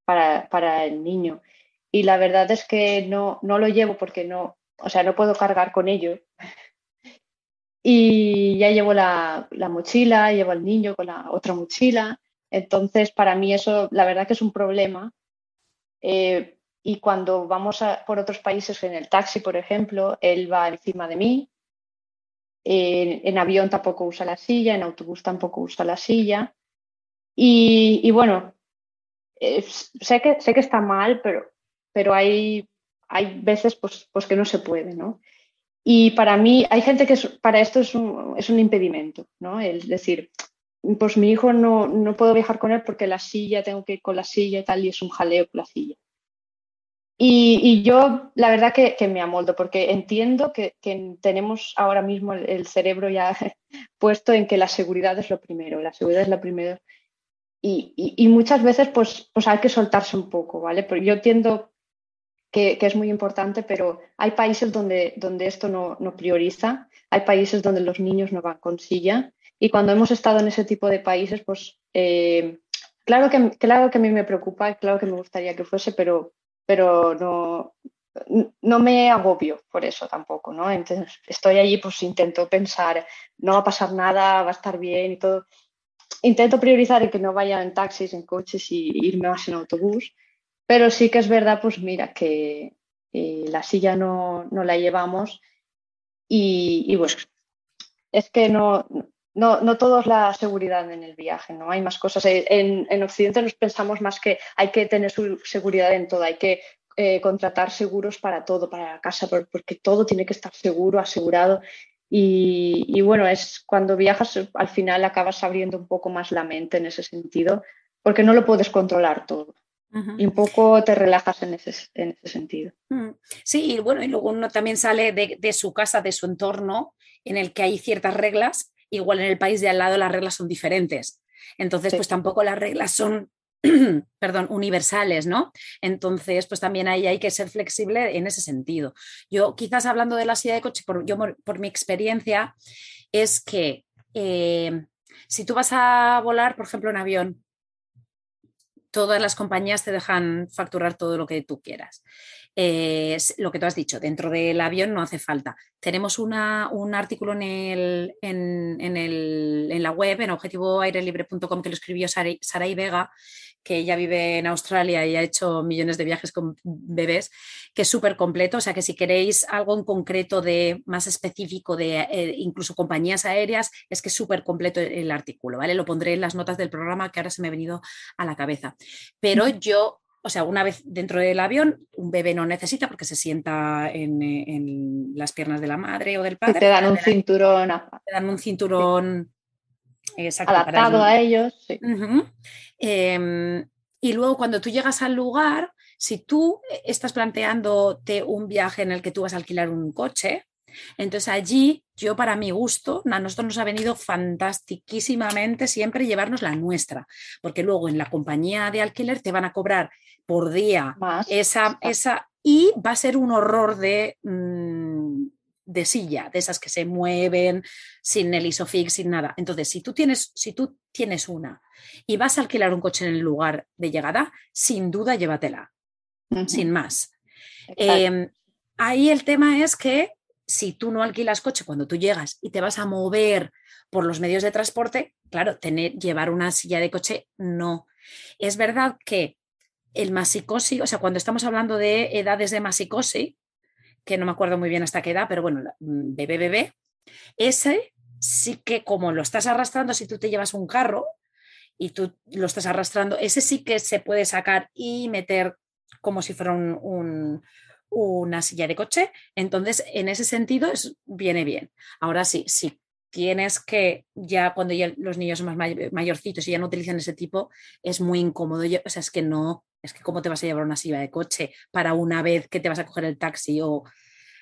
para, el niño. Y la verdad es que no, no lo llevo porque no, o sea, no puedo cargar con ello. <laughs> y ya llevo la, mochila, llevo al niño con la otra mochila. Entonces, para mí eso, la verdad que es un problema. Eh, y cuando vamos por otros países, en el taxi, por ejemplo, él va encima de mí. en avión tampoco usa la silla, en autobús tampoco usa la silla. Y, bueno, eh, sé, que, sé que está mal, pero, pero hay, hay veces pues, pues que no se puede, ¿no? Y para mí, hay gente que para esto es un, es un, impedimento, ¿no? Es decir, pues mi hijo no, no, puedo viajar con él porque la silla, tengo que ir con la silla y tal, y es un jaleo con la silla. Y, y yo, la verdad que, que, me amoldo, porque entiendo que, que tenemos ahora mismo el, cerebro ya <laughs> puesto en que la seguridad es lo primero, la seguridad es lo primero. Y, y, muchas veces, pues, pues hay que soltarse un poco, ¿vale? Porque yo entiendo que, es muy importante, pero hay países donde, donde esto no, no, prioriza, hay países donde los niños no van con silla y cuando hemos estado en ese tipo de países, pues eh, claro, que, claro que a mí me preocupa, claro que me gustaría que fuese, pero, pero no, no me agobio por eso tampoco, ¿no? Entonces estoy allí, pues intento pensar, no va a pasar nada, va a estar bien y todo. Intento priorizar en que no vaya en taxis, en coches y irme más en autobús pero sí que es verdad, pues mira, que la silla no, la llevamos y, bueno, es que no, no, no todo es la seguridad en el viaje, ¿no? Hay más cosas. En, en Occidente nos pensamos más que hay que tener seguridad en todo, hay que eh, contratar seguros para todo, para la casa, porque todo tiene que estar seguro, asegurado. Y, y, bueno, es cuando viajas al final acabas abriendo un poco más la mente en ese sentido, porque no lo puedes controlar todo. Y un poco te relajas en ese, en ese sentido. Mm. Sí, y bueno, y luego uno también sale de, de, su casa, de su entorno, en el que hay ciertas reglas, igual en el país de al lado las reglas son diferentes. Entonces, pues tampoco las reglas son, <clears throat> perdón, universales, ¿no? Entonces, pues también ahí hay que ser flexible en ese sentido. Yo quizás hablando de la silla de coche, por, yo por mi experiencia, es que eh, si tú vas a volar, por ejemplo, en avión, todas las compañías te dejan facturar todo lo que tú quieras. Lo que tú has dicho, dentro del avión no hace falta. Tenemos un artículo en, el, en, la web, en objetivoairelibre.com, que lo escribió Saray Vega, que ella vive en Australia y ha hecho millones de viajes con bebés, que es súper completo. O sea que si queréis algo en concreto de más específico de eh, incluso compañías aéreas, es que es súper completo el artículo, ¿vale? Lo pondré en las notas del programa que ahora se me ha venido a la cabeza. Pero yo o sea, una vez dentro del avión, un bebé no necesita porque se sienta en, las piernas de la madre o del padre. te dan un cinturón. Te dan un cinturón adaptado a ellos. Em, y luego cuando tú llegas al lugar, si tú estás planteándote un viaje en el que tú vas a alquilar un coche, entonces allí yo para mi gusto, a nosotros nos ha venido fantastiquísimamente siempre llevarnos la nuestra, porque luego en la compañía de alquiler te van a cobrar por día esa, esa, y va a ser un horror de... Mm, de silla, de esas que se mueven sin el isofix, sin nada. Entonces, si tú tienes, si tú tienes una y vas a alquilar un coche en el lugar de llegada, sin duda llévatela, sin más. Em, ahí el tema es que si tú no alquilas coche cuando tú llegas y te vas a mover por los medios de transporte, claro, tener, llevar una silla de coche no. Es verdad que el masicosi, o sea, cuando estamos hablando de edades de masicosi, que no me acuerdo muy bien hasta qué edad, pero bueno, mm, bebé, bebé, ese sí que como lo estás arrastrando, si tú te llevas un carro y tú lo estás arrastrando, ese sí que se puede sacar y meter como si fuera un, una silla de coche. Entonces, en ese sentido, es, viene bien. Ahora sí, sí tienes que, ya cuando ya los niños son más mayorcitos y ya no utilizan ese tipo, es muy incómodo. o sea, es que no, es que cómo te vas a llevar una silla de coche para una vez que te vas a coger el taxi o,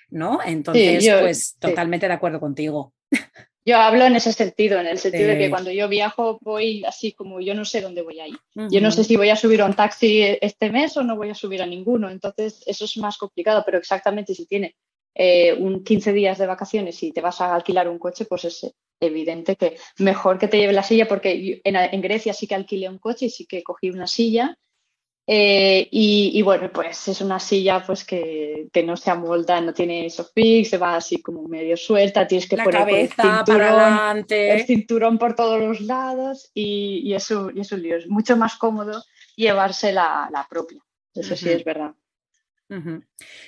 ¿no? Entonces, pues totalmente de acuerdo contigo. <laughs> Yo hablo en ese sentido, en el sentido de que cuando yo viajo voy así como yo no sé dónde voy a ir. Yo no sé si voy a subir a un taxi este mes o no voy a subir a ninguno. Entonces, eso es más complicado, pero exactamente si tiene eh, un 15 días de vacaciones y te vas a alquilar un coche, pues es evidente que mejor que te lleve la silla, porque en, en Grecia sí que alquilé un coche y sí que cogí una silla Eh, y, bueno, pues es una silla pues que, no se amolda, no tiene fix, se va así como medio suelta, tienes que poner el cinturón, el cinturón por todos los lados y, y, es un, lío. Es mucho más cómodo llevarse la, propia. Eso sí es verdad.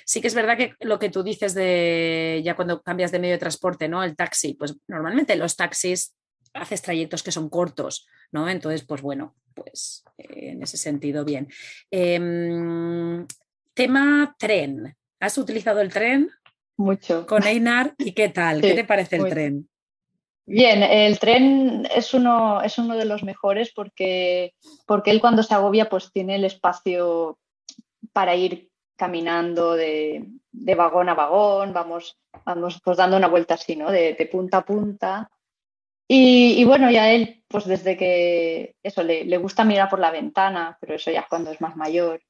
Sí que es verdad que lo que tú dices de ya cuando cambias de medio de transporte, ¿no? El taxi, pues normalmente los taxis haces trayectos que son cortos, ¿no? Entonces, pues bueno, pues eh, en ese sentido, bien. Em, tema tren. ¿Has utilizado el tren? Mucho. Con Einar, ¿y qué tal? ¿Qué te parece el tren? Bien, el tren es uno, es uno de los mejores porque, porque él cuando se agobia pues tiene el espacio para ir caminando de, vagón a vagón, vamos, vamos pues dando una vuelta así, ¿no? De, de punta a punta y, bueno, ya él, pues desde que eso, le, gusta mirar por la ventana, pero eso ya cuando es más mayor.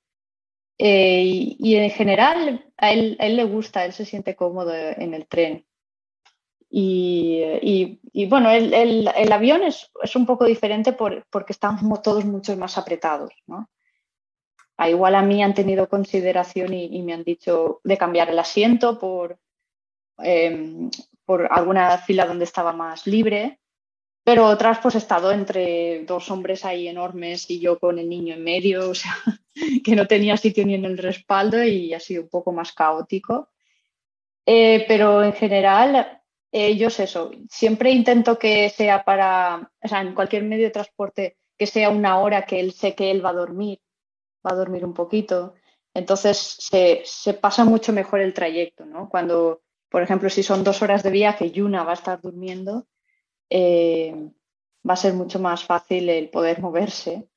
Eh, y, en general, a él, le gusta, él se siente cómodo en el tren. Y, bueno, el, el, avión es, es, un poco diferente porque estamos todos mucho más apretados, ¿no? A igual a mí han tenido consideración y, me han dicho de cambiar el asiento por, em, por alguna fila donde estaba más libre pero otras pues he estado entre dos hombres ahí enormes y yo con el niño en medio, o sea, <laughs> que no tenía sitio ni en el respaldo y ha sido un poco más caótico. Eh, pero en general, ellos eso, siempre intento que sea para, o sea, en cualquier medio de transporte, que sea una hora que él sé que él va a dormir, va a dormir un poquito. Entonces se, se pasa mucho mejor el trayecto, ¿no? Cuando, por ejemplo, si son dos horas de viaje y una va a estar durmiendo, eh, va a ser mucho más fácil el poder moverse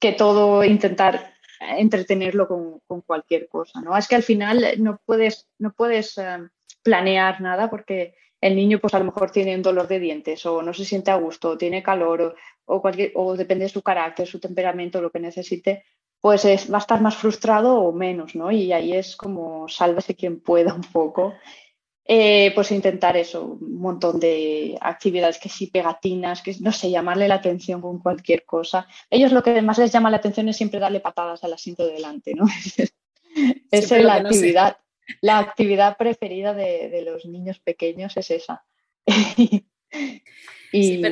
que todo intentar entretenerlo con, cualquier cosa. ¿no? Es que al final no puedes, no puedes eh, planear nada porque el niño pues a lo mejor tiene un dolor de dientes o no se siente a gusto o tiene calor o, cualquier, o depende de su carácter, su temperamento, lo que necesite, pues va a estar más frustrado o menos, ¿no? Y ahí es como sálvese quien pueda un poco eh, pues intentar eso, un montón de actividades que sí, pegatinas, que no sé, llamarle la atención con cualquier cosa. Ellos lo que más les llama la atención es siempre darle patadas al asiento de delante, ¿no? esa <laughs> es la actividad, la actividad preferida de, los niños pequeños es esa. <laughs> y,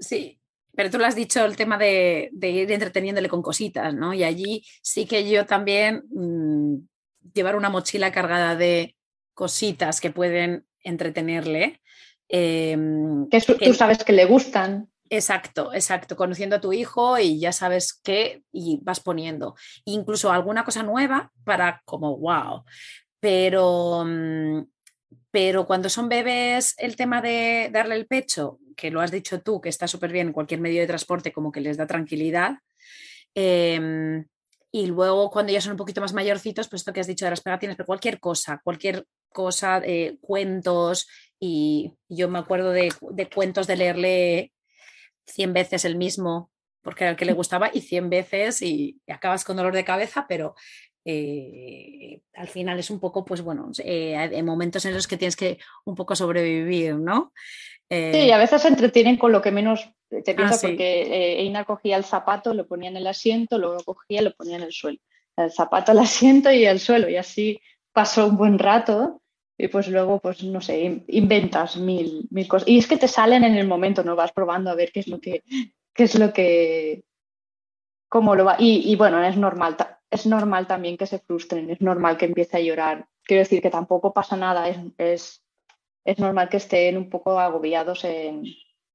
sí, pero, tú lo has dicho, el tema de, ir entreteniéndole con cositas, ¿no? Y allí sí que yo también mm, llevar una mochila cargada de cositas que pueden entretenerle. Em, que tú sabes que le gustan. Exacto, exacto. Conociendo a tu hijo y ya sabes qué y vas poniendo. Incluso alguna cosa nueva para como wow. Pero, mm, pero cuando son bebés, el tema de darle el pecho, que lo has dicho tú, que está súper bien en cualquier medio de transporte, como que les da tranquilidad. Em, y luego cuando ya son un poquito más mayorcitos, pues esto que has dicho de las pegatines, pero cualquier cosa, cualquier cosa, eh, cuentos, y yo me acuerdo de, cuentos de leerle 100 veces el mismo, porque era el que le <laughs> gustaba, y 100 veces y, acabas con dolor de cabeza, pero eh, al final es un poco, pues bueno, eh, hay momentos en los que tienes que un poco sobrevivir, ¿no? Sí, a veces se entretienen con lo que menos te piensa, ah, porque Eina cogía el zapato, lo ponía en el asiento, luego lo cogía y lo ponía en el suelo. El zapato, el asiento y el suelo, y así pasó un buen rato y pues luego, pues no sé, inventas mil, mil cosas. Y es que te salen en el momento, ¿no? Vas probando a ver qué es lo que, qué es lo que, cómo lo va. Y, bueno, es normal, es normal también que se frustren, es normal que empiece a llorar. Quiero decir que tampoco pasa nada, es, es, es normal que estén un poco agobiados en,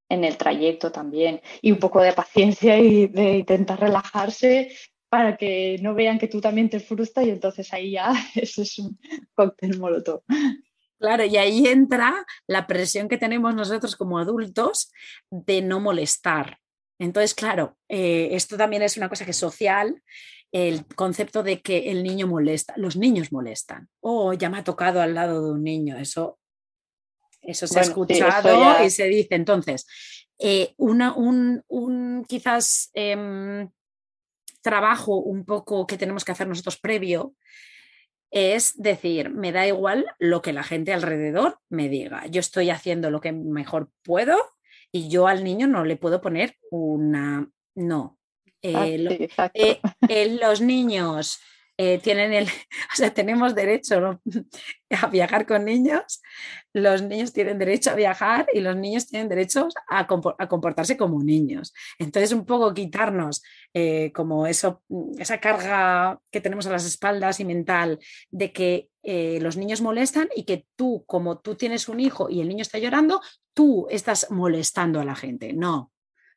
en el trayecto también. Y un poco de paciencia y de intentar relajarse para que no vean que tú también te frustras y entonces ahí ya <laughs> eso es un cóctel molotov. Claro, y ahí entra la presión que tenemos nosotros como adultos de no molestar. Entonces, claro, eh, esto también es una cosa que es social, el concepto de que el niño molesta, los niños molestan. Oh, ya me ha tocado al lado de un niño, eso, eso se ha escuchado y se dice. Entonces, eh, una, un, un, quizás em, trabajo un poco que tenemos que hacer nosotros previo es decir, me da igual lo que la gente alrededor me diga. Yo estoy haciendo lo que mejor puedo y yo al niño no le puedo poner una... No, Eh, eh, los niños eh, tienen el, <laughs> o sea, tenemos derecho <laughs> a viajar con niños, los niños tienen derecho a viajar y los niños tienen derecho a, comportarse como niños. Entonces, un poco quitarnos eh, como eso, esa carga que tenemos a las espaldas y mental de que eh, los niños molestan y que tú, como tú tienes un hijo y el niño está llorando, tú estás molestando a la gente. No.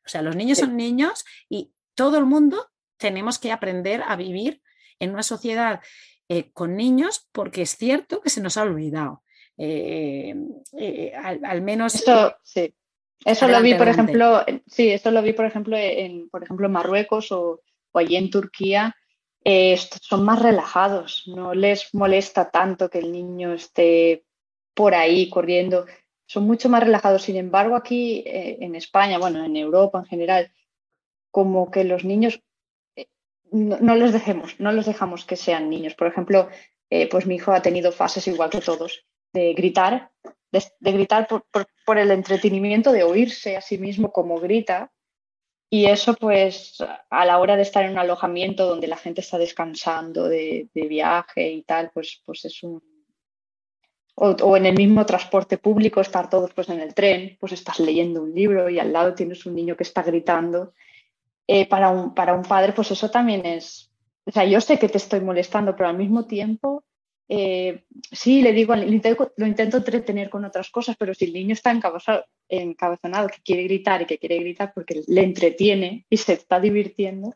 O sea, los niños son niños y todo el mundo tenemos que aprender a vivir en una sociedad eh, con niños porque es cierto que se nos ha olvidado. Eh, eh, al, menos. Eso, sí. Eso lo vi, por ejemplo, sí, lo vi, por ejemplo, en, por ejemplo, Marruecos o, allí en Turquía. son más relajados, no les molesta tanto que el niño esté por ahí corriendo, son mucho más relajados. Sin embargo, aquí en España, bueno, en Europa en general, como que los niños no, los dejemos, no los dejamos que sean niños. Por ejemplo, eh, pues mi hijo ha tenido fases igual que todos, de gritar, de, gritar por, el entretenimiento, de oírse a sí mismo como grita. Y eso, pues, a la hora de estar en un alojamiento donde la gente está descansando de, viaje y tal, pues, pues es un. O, en el mismo transporte público, estar todos pues, en el tren, pues estás leyendo un libro y al lado tienes un niño que está gritando eh, para, un, para un padre, pues eso también es, o sea, yo sé que te estoy molestando, pero al mismo tiempo, eh, sí, le digo, lo intento, entretener con otras cosas, pero si el niño está encabezonado, que quiere gritar y que quiere gritar porque le entretiene y se está divirtiendo,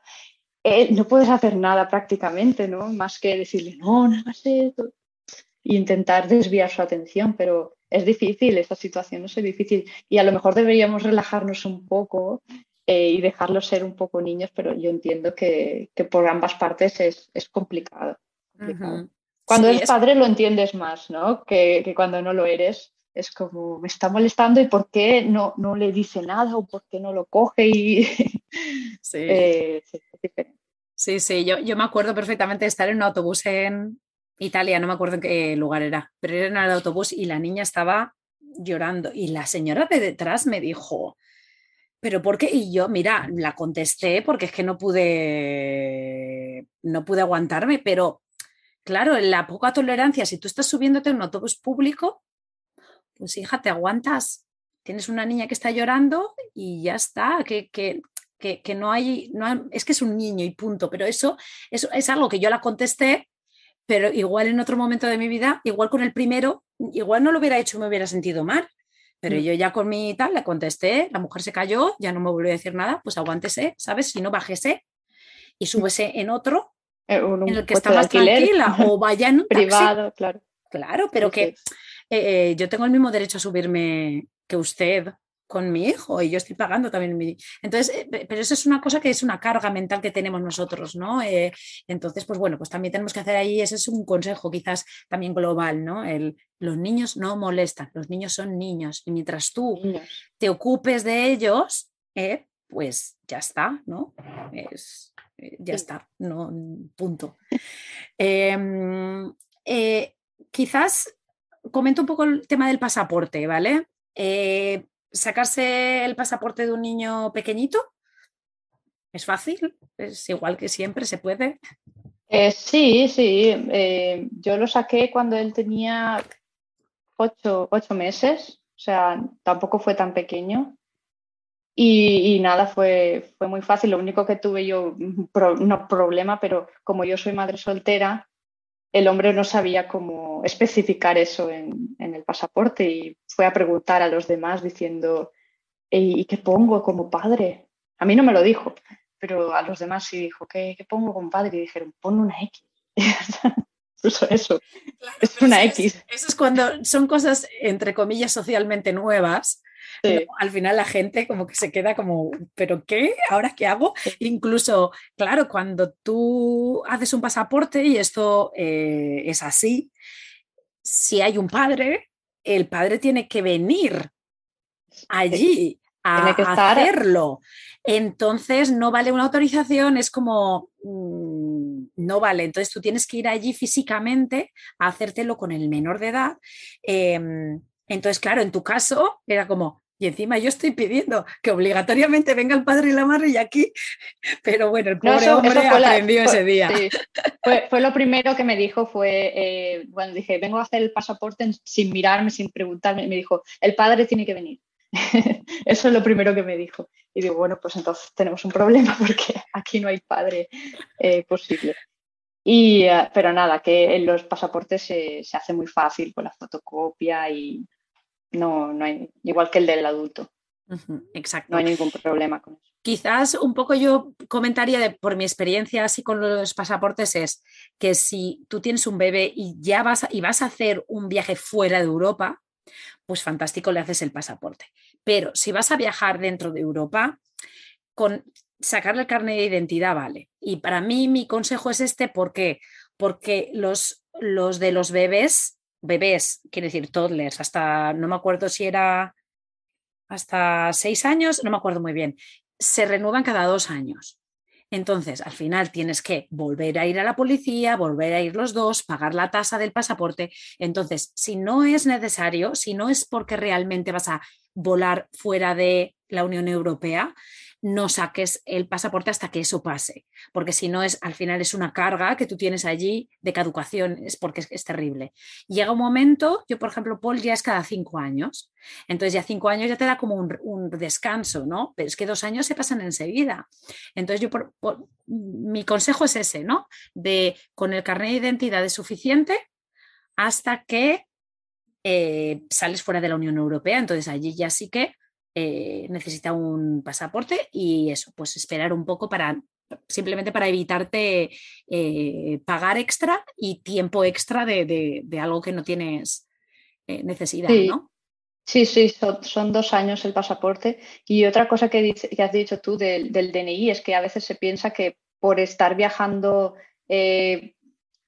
no puedes hacer nada prácticamente, ¿no? Más que decirle, no, no hagas esto. E intentar desviar su atención, pero es difícil, esta situación es difícil. Y a lo mejor deberíamos relajarnos un poco eh, y dejarlos ser un poco niños, pero yo entiendo que, por ambas partes es, complicado. Cuando eres padre lo entiendes más, ¿no? Que, cuando no lo eres es como, me está molestando y por qué no, no le dice nada o por qué no lo coge y... <laughs> sí. Eh, sí, sí, yo, yo me acuerdo perfectamente de estar en un autobús en Italia, no me acuerdo en qué lugar era, pero era en el autobús y la niña estaba llorando y la señora de detrás me dijo, pero ¿por qué? Y yo, mira, la contesté porque es que no pude, no pude aguantarme, pero claro, la poca tolerancia, si tú estás subiéndote en un autobús público, pues hija, te aguantas. Tienes una niña que está llorando y ya está, que, que, que, no, hay, no es que es un niño y punto, pero eso, eso es algo que yo la contesté, pero igual en otro momento de mi vida, igual con el primero, igual no lo hubiera hecho, me hubiera sentido mal. Pero mm. yo ya con mi tal le contesté, la mujer se cayó, ya no me volvió a decir nada, pues aguántese, ¿sabes? Si no, bájese y mm. súbese en otro en el que está más tranquila o <laughs> vaya en un privado, claro. Claro, pero que eh, eh, yo tengo el mismo derecho a subirme que usted con mi hijo y yo estoy pagando también mi... Entonces, eh, pero eso es una cosa que es una carga mental que tenemos nosotros, ¿no? Eh, entonces, pues bueno, pues también tenemos que hacer ahí, ese es un consejo quizás también global, ¿no? El, los niños no molestan, los niños son niños y mientras tú te ocupes de ellos, eh, pues ya está, ¿no? Es, ya está, no, punto. Em, quizás comento un poco el tema del pasaporte, ¿vale? sacarse el pasaporte de un niño pequeñito es fácil, es igual que siempre, se puede. Eh, sí, sí. Eh, yo lo saqué cuando él tenía ocho, meses, o sea, tampoco fue tan pequeño. Y, nada, fue, fue muy fácil. Lo único que tuve yo, no problema, pero como yo soy madre soltera, el hombre no sabía cómo especificar eso en, el pasaporte y fue a preguntar a los demás diciendo, ¿y qué pongo como padre? A mí no me lo dijo, pero a los demás sí dijo, ¿qué, pongo como padre? Y dijeron, pon una X. <laughs> eso, eso. es una X. Eso es cuando son cosas, entre comillas, socialmente nuevas al final la gente como que se queda como, ¿pero qué? ¿Ahora qué hago? Incluso, claro, cuando tú haces un pasaporte y esto eh, es así, si hay un padre, el padre tiene que venir allí a hacerlo. Entonces no vale una autorización, es como, mm, no vale. Entonces tú tienes que ir allí físicamente a hacértelo con el menor de edad. Em, entonces, claro, en tu caso era como, Y encima yo estoy pidiendo que obligatoriamente venga el padre y la madre y aquí, <laughs> pero bueno, el pobre hombre aprendió ese día. Fue, lo primero que me dijo, fue, eh, bueno, dije, vengo a hacer el pasaporte sin mirarme, sin preguntarme, me dijo, el padre tiene que venir. <laughs> Eso es lo primero que me dijo. Y digo, bueno, pues entonces tenemos un problema <laughs> porque aquí no hay padre eh, posible. Y, eh, pero nada, que en los pasaportes se, se hace muy fácil con la fotocopia y, no, no hay, igual que el del adulto. exacto. No hay ningún problema con eso. Quizás un poco yo comentaría de, por mi experiencia así con los pasaportes es que si tú tienes un bebé y ya vas y vas a hacer un viaje fuera de Europa, pues fantástico le haces el pasaporte. Pero si vas a viajar dentro de Europa, con sacarle el carnet de identidad vale. Y para mí mi consejo es este, ¿por qué? Porque los, los de los bebés bebés, quiere decir toddlers, hasta, no me acuerdo si era hasta seis años, no me acuerdo muy bien, se renuevan cada dos años. Entonces, al final tienes que volver a ir a la policía, volver a ir los dos, pagar la tasa del pasaporte. Entonces, si no es necesario, si no es porque realmente vas a volar fuera de la Unión Europea, no saques el pasaporte hasta que eso pase, porque si no es al final es una carga que tú tienes allí de caducación, es porque es, terrible. Llega un momento, yo por ejemplo, Paul ya es cada cinco años, entonces ya cinco años ya te da como un, descanso, ¿no? Pero es que dos años se pasan enseguida. Entonces yo, por, mi consejo es ese, ¿no? De con el carnet de identidad es suficiente hasta que eh, sales fuera de la Unión Europea, entonces allí ya sí que eh, necesita un pasaporte y eso, pues esperar un poco para simplemente para evitarte eh, pagar extra y tiempo extra de, algo que no tienes eh, necesidad, sí. ¿no? Sí, sí, son, dos años el pasaporte. Y otra cosa que, que has dicho tú del, DNI es que a veces se piensa que por estar viajando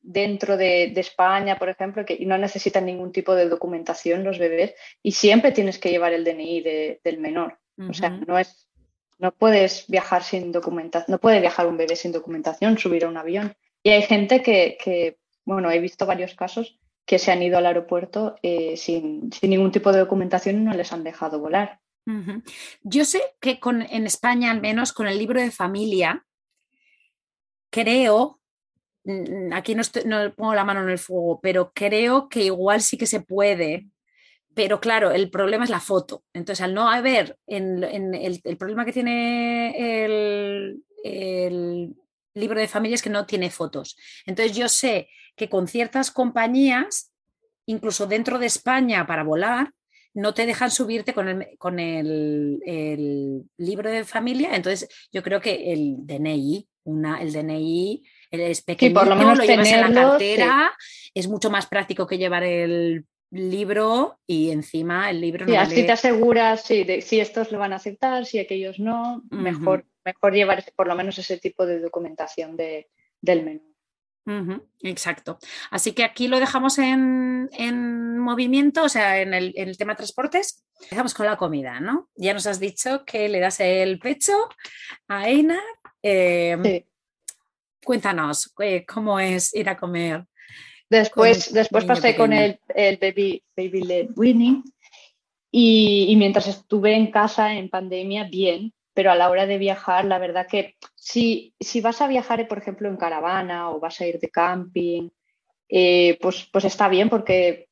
dentro de, España, por ejemplo, que no necesitan ningún tipo de documentación los bebés y siempre tienes que llevar el DNI del menor. O sea, no es, no puedes viajar sin documentación, no puede viajar un bebé sin documentación, subir a un avión. Y hay gente que, bueno, he visto varios casos que se han ido al aeropuerto eh, sin, ningún tipo de documentación y no les han dejado volar. Yo sé que con, en España, al menos con el libro de familia, creo aquí no, pongo la mano en el fuego, pero creo que igual sí que se puede. Pero claro, el problema es la foto. Entonces, al no haber, en, el, problema que tiene el, libro de familia es que no tiene fotos. Entonces, yo sé que con ciertas compañías, incluso dentro de España para volar, no te dejan subirte con el, con el, libro de familia. Entonces, yo creo que el DNI, una, el DNI es pequeño, por lo menos lo llevas en la cartera, es mucho más práctico que llevar el libro y encima el libro no sí, así te aseguras si estos lo van a aceptar, si aquellos no, mejor, mejor llevar por lo menos ese tipo de documentación de, del menú. exacto. Así que aquí lo dejamos en, movimiento, o sea, en el, tema transportes. Empezamos con la comida, ¿no? Ya nos has dicho que le das el pecho a Einar. Eh, Cuéntanos, eh, ¿cómo es ir a comer? Después, después pasé con el, baby, baby led winning y, mientras estuve en casa en pandemia, bien, pero a la hora de viajar, la verdad que si, si vas a viajar, por ejemplo, en caravana o vas a ir de camping, eh, pues, pues está bien porque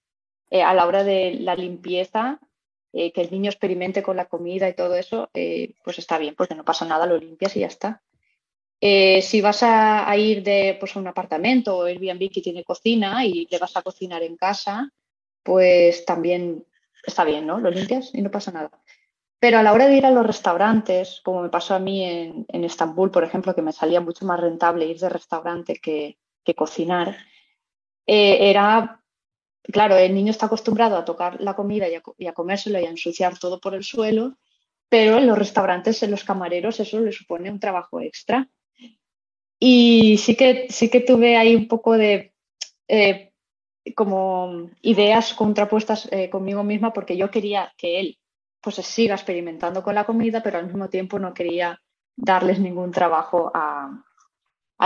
eh, a la hora de la limpieza, que el niño experimente con la comida y todo eso, pues está bien, porque no pasa nada, lo limpias y ya está. Eh, si vas a, ir de, pues, a un apartamento o Airbnb que tiene cocina y le vas a cocinar en casa, pues también está bien, ¿no? Lo limpias y no pasa nada. Pero a la hora de ir a los restaurantes, como me pasó a mí en, Estambul, por ejemplo, que me salía mucho más rentable ir de restaurante que, cocinar, eh, era, claro, el niño está acostumbrado a tocar la comida y a, y a comérselo y a ensuciar todo por el suelo, pero en los restaurantes, en los camareros, eso le supone un trabajo extra. Y sí que, sí que tuve ahí un poco de eh, como ideas contrapuestas eh, conmigo misma porque yo quería que él pues siga experimentando con la comida, pero al mismo tiempo no quería darles ningún trabajo a,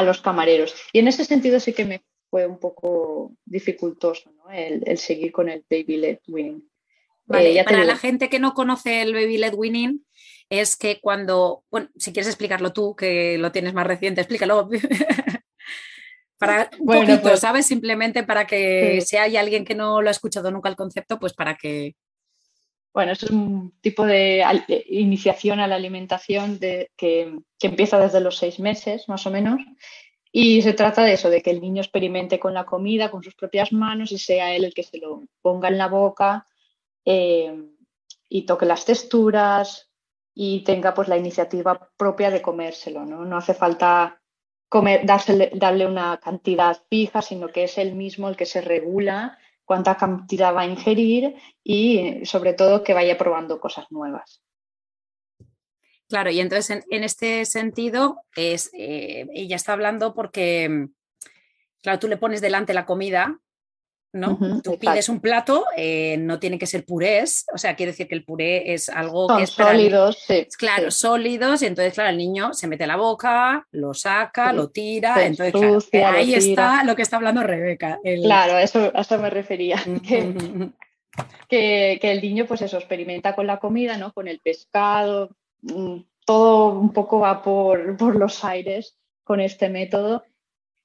los camareros. Y en ese sentido sí que me fue un poco dificultoso el, seguir con el baby led winning. Vale, para la gente que no conoce el baby led winning, es que cuando, bueno, si quieres explicarlo tú, que lo tienes más reciente, explícalo. <laughs> para un poquito, pues ¿sabes? Simplemente para que si hay alguien que no lo ha escuchado nunca el concepto, pues para que... Bueno, es un tipo de iniciación a la alimentación de, que, que, empieza desde los seis meses, más o menos, y se trata de eso, de que el niño experimente con la comida, con sus propias manos y sea él el que se lo ponga en la boca eh, y toque las texturas y tenga pues la iniciativa propia de comérselo, ¿no? No hace falta comer, darle una cantidad fija, sino que es él mismo el que se regula cuánta cantidad va a ingerir y sobre todo que vaya probando cosas nuevas. Claro, y entonces en, este sentido es, eh, ella está hablando porque, claro, tú le pones delante la comida ¿no? Tú pides un plato, eh, no tiene que ser purés, o sea, quiere decir que el puré es algo que es sólidos, sí, Claro, sólidos, y entonces, claro, el niño se mete la boca, lo saca, lo tira, entonces, ahí está lo que está hablando Rebeca. Claro, eso, a eso me refería. <laughs> que, el niño, pues eso, experimenta con la comida, ¿no? Con el pescado, mm, todo un poco va por, por los aires con este método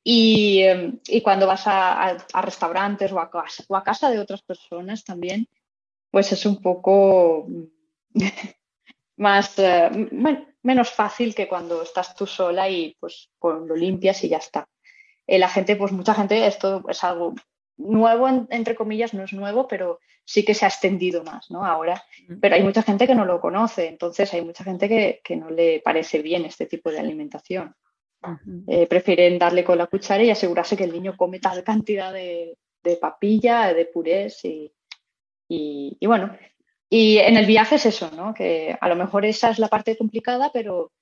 Em, y, cuando vas a, restaurantes o a, casa, o a, casa, de otras personas también, pues es un poco <laughs> más, eh, menos fácil que cuando estás tú sola y pues, lo limpias y ya está. Eh, la gente, pues mucha gente, esto es algo nuevo, entre comillas, no es nuevo, pero sí que se ha extendido más, ¿no? Ahora. Pero hay mucha gente que no lo conoce, entonces hay mucha gente que, que no le parece bien este tipo de alimentación. Eh, prefieren darle con la cuchara y asegurarse que el niño come tal cantidad de, papilla, de purés y, bueno. Y en el viaje es eso, ¿no? Que a lo mejor esa es la parte complicada, pero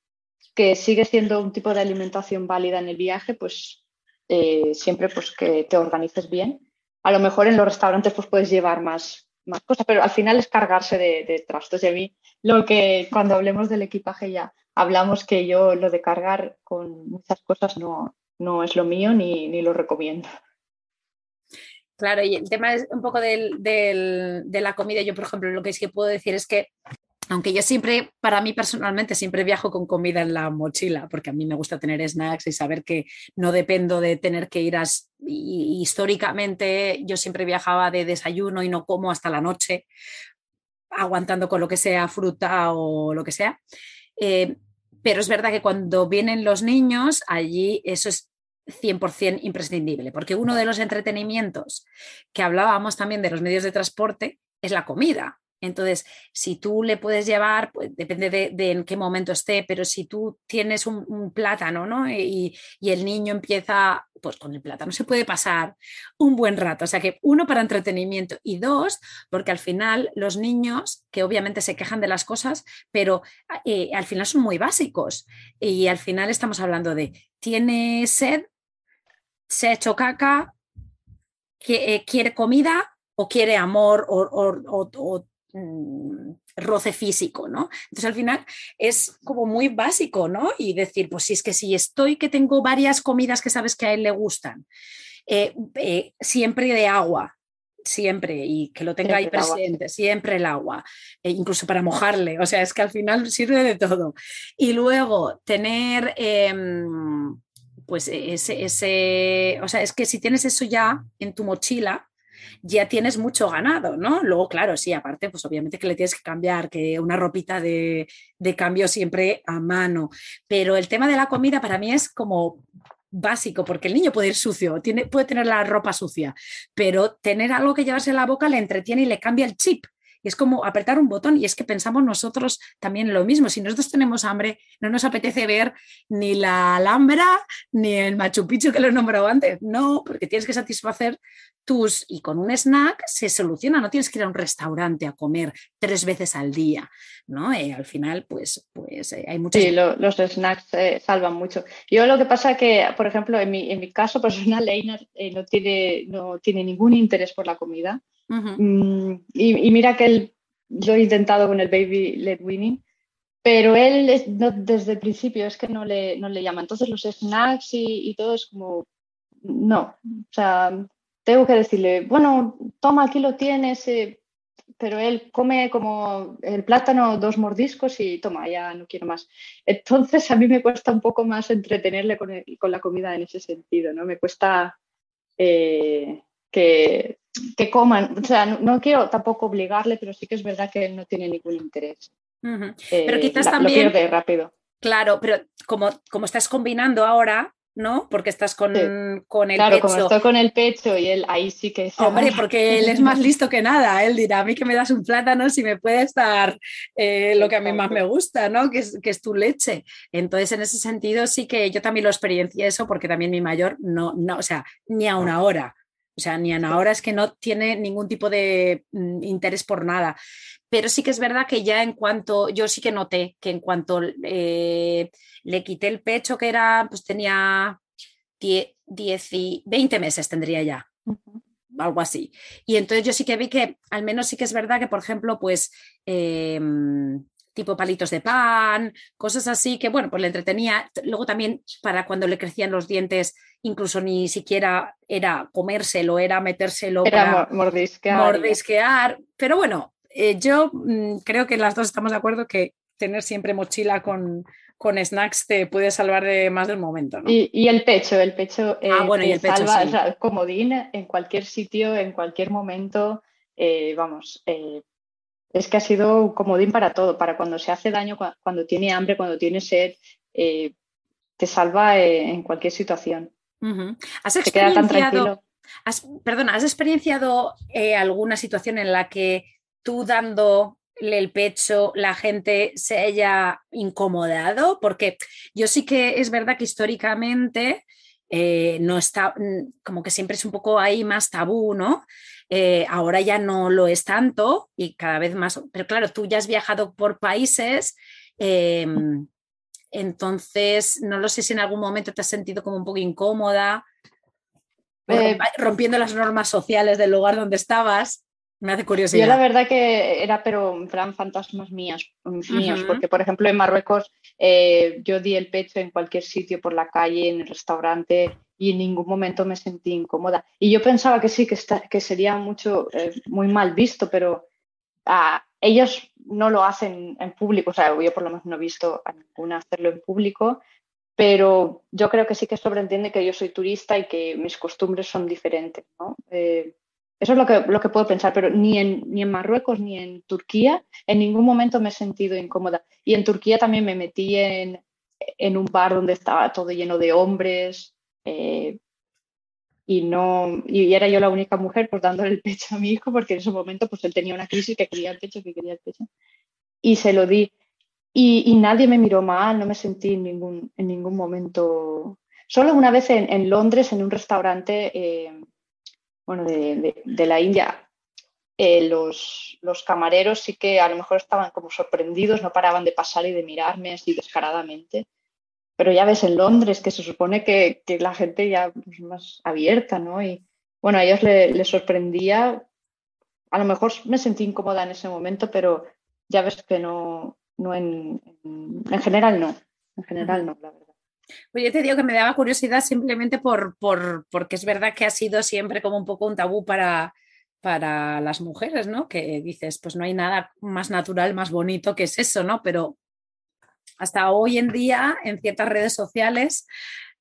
que sigue siendo un tipo de alimentación válida en el viaje, pues eh, siempre pues que te organices bien. A lo mejor en los restaurantes pues puedes llevar más, más cosas, pero al final es cargarse de, de trastos. Y a mí lo que cuando hablemos del equipaje ya hablamos que yo lo de cargar con muchas cosas no, no es lo mío ni, lo recomiendo. Claro, y el tema es un poco de la comida. Yo, por ejemplo, lo que sí que puedo decir es que, aunque yo siempre, para mí personalmente, siempre viajo con comida en la mochila, porque a mí me gusta tener snacks y saber que no dependo de tener que ir a... históricamente yo siempre viajaba de desayuno y no como hasta la noche, aguantando con lo que sea fruta o lo que sea. Eh, pero es verdad que cuando vienen los niños, allí eso es 100% imprescindible, porque uno de los entretenimientos que hablábamos también de los medios de transporte es la comida. Entonces, si tú le puedes llevar, pues depende de, en qué momento esté, pero si tú tienes un, plátano, ¿no? Y, el niño empieza, pues con el plátano se puede pasar un buen rato. O sea que uno para entretenimiento y dos, porque al final los niños, que obviamente se quejan de las cosas, pero eh, al final son muy básicos. Y al final estamos hablando de, tiene sed, se ha hecho caca, eh, quiere comida o quiere amor o Mm, roce físico, ¿no? Entonces al final es como muy básico, ¿no? Y decir, pues si es que si estoy que tengo varias comidas que sabes que a él le gustan, eh, eh, siempre de agua, siempre, y que lo tenga ahí presente, siempre el agua, e incluso para mojarle, o sea, es que al final sirve de todo. Y luego tener... Em, pues ese, ese, o sea, es que si tienes eso ya en tu mochila, ya tienes mucho ganado, ¿no? Luego, claro, sí, aparte, pues obviamente que le tienes que cambiar, que una ropita de, cambio siempre a mano. Pero el tema de la comida para mí es como básico, porque el niño puede ir sucio, tiene, puede tener la ropa sucia, pero tener algo que llevarse en la boca le entretiene y le cambia el chip. Y es como apretar un botón y es que pensamos nosotros también lo mismo. Si nosotros tenemos hambre, no nos apetece ver ni la Alhambra ni el Machu Picchu que lo he nombrado antes. No, porque tienes que satisfacer tus... Y con un snack se soluciona, no tienes que ir a un restaurante a comer tres veces al día. ¿no? Eh, al final, pues, pues eh, hay muchos... Sí, los snacks eh, salvan mucho. Yo lo que pasa que, por ejemplo, en mi, en mi caso personal, Einar no, tiene, no tiene ningún interés por la comida. Mm, y, mira que él, yo he intentado con el Baby Led Winning, pero él desde el principio es que no le, no le llama. Entonces los snacks y, todo es como, no, o sea, tengo que decirle, bueno, toma, aquí lo tienes, eh, pero él come como el plátano dos mordiscos y toma, ya no quiero más. Entonces a mí me cuesta un poco más entretenerle con, con la comida en ese sentido, ¿no? Me cuesta eh, que, que, coman, o sea, no, quiero tampoco obligarle, pero sí que es verdad que él no tiene ningún interés. pero quizás también... Lo pierde rápido. Claro, pero como, como estás combinando ahora, ¿no? Porque estás con, con el claro, pecho. como estoy con el pecho y él ahí sí que... Hombre, porque él es más listo que nada. Él dirá, a mí que me das un plátano si me puedes dar eh, lo que a mí más me gusta, ¿no? Que es, que es tu leche. Entonces, en ese sentido, sí que yo también lo experiencié eso, porque también mi mayor no, no, o sea, ni a una hora. O sea, ni a una hora es que no tiene ningún tipo de mm, interés por nada. Pero sí que es verdad que ya en cuanto, yo sí que noté que en cuanto eh, le quité el pecho, que era, pues tenía 10 y 20 meses tendría ya. Algo así. Y entonces yo sí que vi que al menos sí que es verdad que, por ejemplo, pues em, tipo palitos de pan, cosas así que, bueno, pues le entretenía. Luego también para cuando le crecían los dientes, incluso ni siquiera era comérselo, era metérselo era para mordisquear. mordisquear. Pero bueno, eh, yo mm, creo que las dos estamos de acuerdo que tener siempre mochila con, con snacks te puede salvar de más del momento. ¿no? Y, el pecho, el pecho, eh, ah, bueno, y el pecho salva, comodín en cualquier sitio, en cualquier momento, eh, vamos, es que ha sido un comodín para todo, para cuando se hace daño, cuando tiene hambre, cuando tiene sed, te salva en cualquier situación. ¿Has experienciado, perdona, ¿has experienciado alguna situación en la que tú dándole el pecho, la gente se haya incomodado, porque yo sí que es verdad que históricamente eh, no está, mm, como que siempre es un poco ahí más tabú, ¿no? Eh, ahora ya no lo es tanto y cada vez más, pero claro, tú ya has viajado por países, em, entonces no lo sé si en algún momento te has sentido como un poco incómoda, eh, rompiendo las normas sociales del lugar donde estabas. Me hace curiosidad. Yo la verdad que era, pero en plan fantasmas mías, míos, porque por ejemplo en Marruecos eh, yo di el pecho en cualquier sitio, por la calle, en el restaurante y en ningún momento me sentí incómoda. Y yo pensaba que sí, que, que sería mucho, eh, muy mal visto, pero ah, ellos no lo hacen en público, o sea, yo por lo menos no he visto a ninguna hacerlo en público, pero yo creo que sí que sobreentiende que yo soy turista y que mis costumbres son diferentes, ¿no? Eh, eso es lo que, lo que puedo pensar, pero ni en, ni en Marruecos ni en Turquía en ningún momento me he sentido incómoda. Y en Turquía también me metí en, en un bar donde estaba todo lleno de hombres eh, y no y era yo la única mujer pues dándole el pecho a mi hijo porque en ese momento pues él tenía una crisis que quería el pecho, que quería el pecho y se lo di. Y, nadie me miró mal, no me sentí en ningún, en ningún momento. Solo una vez en, en Londres, en un restaurante, eh, bueno, de, la India, eh, los, los, camareros sí que a lo mejor estaban como sorprendidos, no paraban de pasar y de mirarme así descaradamente. Pero ya ves en Londres que se supone que, la gente ya es más abierta, ¿no? Y bueno, a ellos les sorprendía. A lo mejor me sentí incómoda en ese momento, pero ya ves que no, no en, en general no. En general no, la verdad. Pues yo te digo que me daba curiosidad simplemente por, por, porque es verdad que ha sido siempre como un poco un tabú para, para las mujeres, ¿no? Que dices, pues no hay nada más natural, más bonito que es eso, ¿no? Pero hasta hoy en día en ciertas redes sociales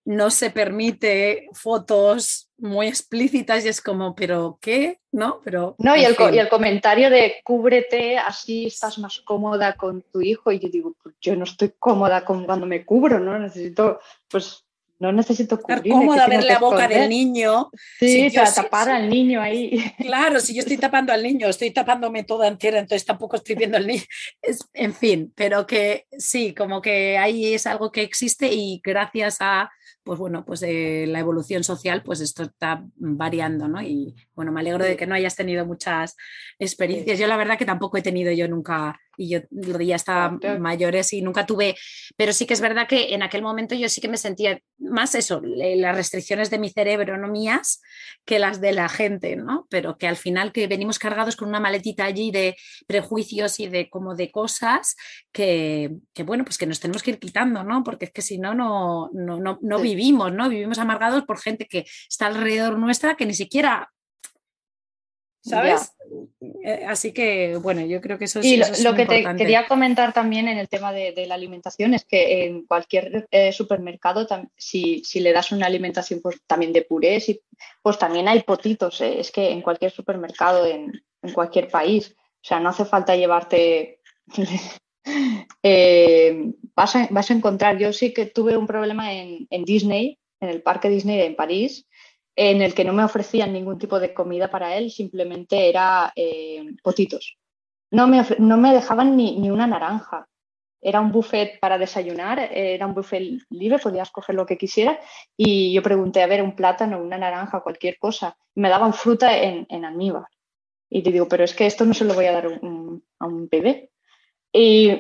no se permite fotos muy explícitas y es como, pero ¿qué? ¿No? Pero, no, y el, y el, comentario de cúbrete, así estás más cómoda con tu hijo. Y yo digo, pues yo no estoy cómoda con cuando me cubro, ¿no? Necesito, pues no necesito cubrir. Estar cómoda ver la boca del niño. Sí, para tapar al niño ahí. <laughs> Claro, si yo estoy tapando al niño, estoy tapándome toda entera, entonces tampoco estoy viendo al niño. <laughs> Es, en fin, pero que sí, como que ahí es algo que existe y gracias a pues bueno, pues eh, la evolución social, pues esto está variando, ¿no? Y bueno, me alegro de que no hayas tenido muchas experiencias. Yo la verdad que tampoco he tenido yo nunca, y yo ya estaba mayores y nunca tuve, pero sí que es verdad que en aquel momento yo sí que me sentía más eso, las restricciones de mi cerebro, no mías, que las de la gente, ¿no? Pero que al final que venimos cargados con una maletita allí de prejuicios y de como de cosas que, que bueno, pues que nos tenemos que ir quitando, ¿no? Porque es que si no, no, no, no, no vivimos, ¿no? Vivimos amargados por gente que está alrededor nuestra que ni siquiera ¿sabes? Eh, así que, bueno, yo creo que eso es. Y lo, que te quería comentar también en el tema de, la alimentación es que en cualquier eh, supermercado, si, le das una alimentación pues, también de purés, pues también hay potitos. Eh, es que en cualquier supermercado, en, cualquier país, o sea, no hace falta llevarte. <laughs> vas, a, vas, a, encontrar, yo sí que tuve un problema en, en Disney, en el parque Disney en París, en el que no me ofrecían ningún tipo de comida para él, simplemente era eh, potitos. No me, no me dejaban ni, ni, una naranja. Era un buffet para desayunar, era un buffet libre, podías coger lo que quisieras. Y yo pregunté, a ver, un plátano, una naranja, cualquier cosa. me daban fruta en, en almíbar. Y te digo, pero es que esto no se lo voy a dar a un bebé. Y,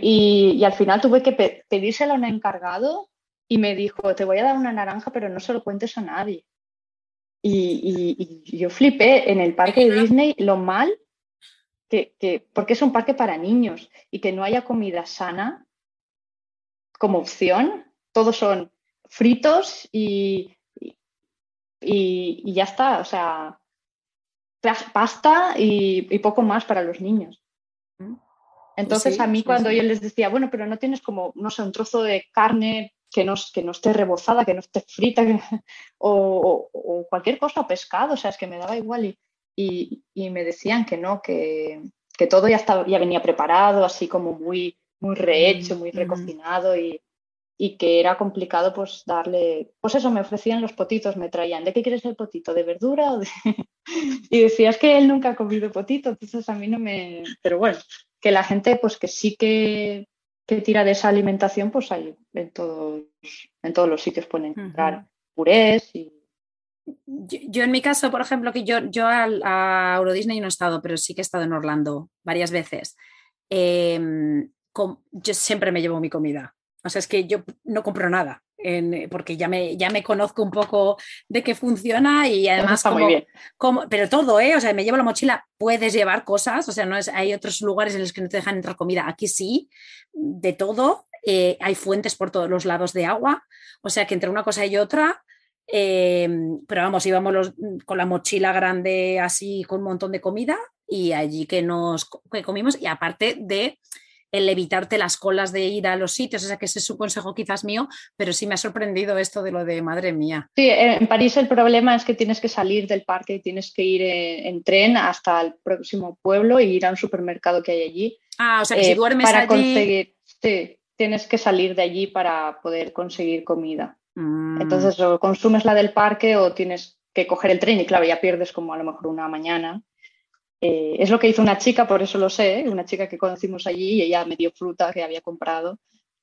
y, al final tuve que pedírselo a un encargado y me dijo, te voy a dar una naranja, pero no se lo cuentes a nadie. Y, yo flipé en el parque de Disney lo mal que, porque es un parque para niños y que no haya comida sana como opción. Todos son fritos y, y, ya está. O sea, pasta y, poco más para los niños. Entonces a mí cuando yo les decía, bueno, pero no tienes como, no sé, un trozo de carne que no, que no esté rebozada, que no esté frita <laughs> o, cualquier cosa, pescado, o sea, es que me daba igual y, y, me decían que no, que, que, todo ya, estaba, ya venía preparado, así como muy, muy rehecho, muy mm, recocinado y, y que era complicado pues darle, pues eso, me ofrecían los potitos, me traían, ¿de qué quieres el potito? ¿De verdura? O <laughs> y decías que él nunca ha comido potito, entonces a mí no me... Pero bueno, que la gente pues que sí que que tira de esa alimentación, pues hay en todos, en todos los sitios pueden encontrar purés y yo, en mi caso, por ejemplo, que yo, yo a, Euro Disney no he estado, pero sí que he estado en Orlando varias veces. Em, yo siempre me llevo mi comida. O sea, es que yo no compro nada, porque ya me, ya me conozco un poco de qué funciona y además como, como, pero todo, ¿eh? O sea, me llevo la mochila, puedes llevar cosas, o sea, no es, hay otros lugares en los que no te dejan entrar comida, aquí sí, de todo, eh, hay fuentes por todos los lados de agua, o sea que entre una cosa y otra, em, pero vamos, íbamos con la mochila grande así con un montón de comida y allí que nos que comimos y aparte de el evitarte las colas de ir a los sitios, o sea que ese es un consejo quizás mío, pero sí me ha sorprendido esto de lo de madre mía. Sí, en París el problema es que tienes que salir del parque y tienes que ir eh, en tren hasta el próximo pueblo e ir a un supermercado que hay allí. Ah, o sea que si eh, duermes para allí... Conseguir, sí, tienes que salir de allí para poder conseguir comida. Mm. Entonces o consumes la del parque o tienes que coger el tren y claro, ya pierdes como a lo mejor una mañana eh, es lo que hizo una chica, por eso lo sé, ¿eh? una chica que conocimos allí y ella me dio fruta que había comprado.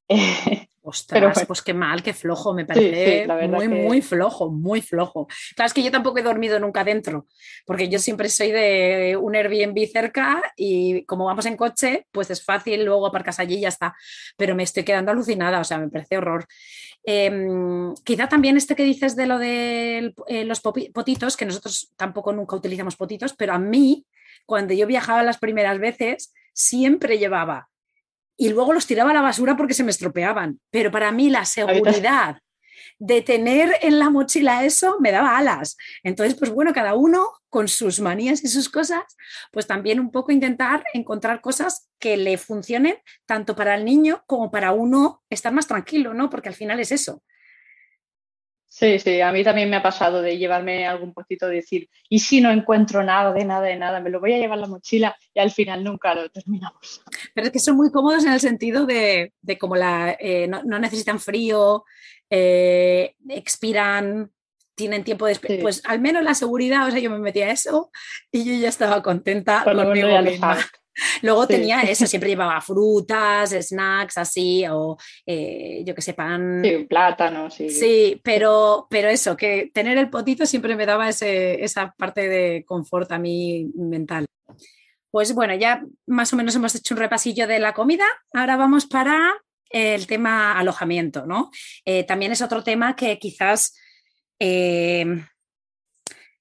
<laughs> Ostras, pues qué mal, qué flojo, me parece muy, muy flojo, muy flojo. Claro, es que yo tampoco he dormido nunca dentro, porque yo siempre soy de un Airbnb cerca y como vamos en coche, pues es fácil, luego aparcas allí y ya está. Pero me estoy quedando alucinada, o sea, me parece horror. Em, quizá también este que dices de lo de eh, los potitos, que nosotros tampoco nunca utilizamos potitos, pero a mí cuando yo viajaba las primeras veces, siempre llevaba. Y luego los tiraba a la basura porque se me estropeaban. Pero para mí la seguridad de tener en la mochila eso me daba alas. Entonces, pues bueno, cada uno con sus manías y sus cosas, pues también un poco intentar encontrar cosas que le funcionen tanto para el niño como para uno estar más tranquilo, ¿no? Porque al final es eso. Sí, sí, a mí también me ha pasado de llevarme algún poquito de decir, ¿y si no encuentro nada, de nada, de nada? Me lo voy a llevar la mochila y al final nunca lo terminamos. Pero es que son muy cómodos en el sentido de, de como la, eh, no, necesitan frío, eh, expiran, tienen tiempo de... Pues al menos la seguridad, o sea, yo me metía eso y yo ya estaba contenta conmigo misma. Luego tenía eso, <laughs> siempre llevaba frutas, snacks así, o eh, yo que sé, pan. Sí, plátano, sí. Sí, pero, pero eso, que tener el potito siempre me daba ese, esa parte de confort a mí mental. Pues bueno, ya más o menos hemos hecho un repasillo de la comida. Ahora vamos para el tema alojamiento, ¿no? Eh, también es otro tema que quizás eh,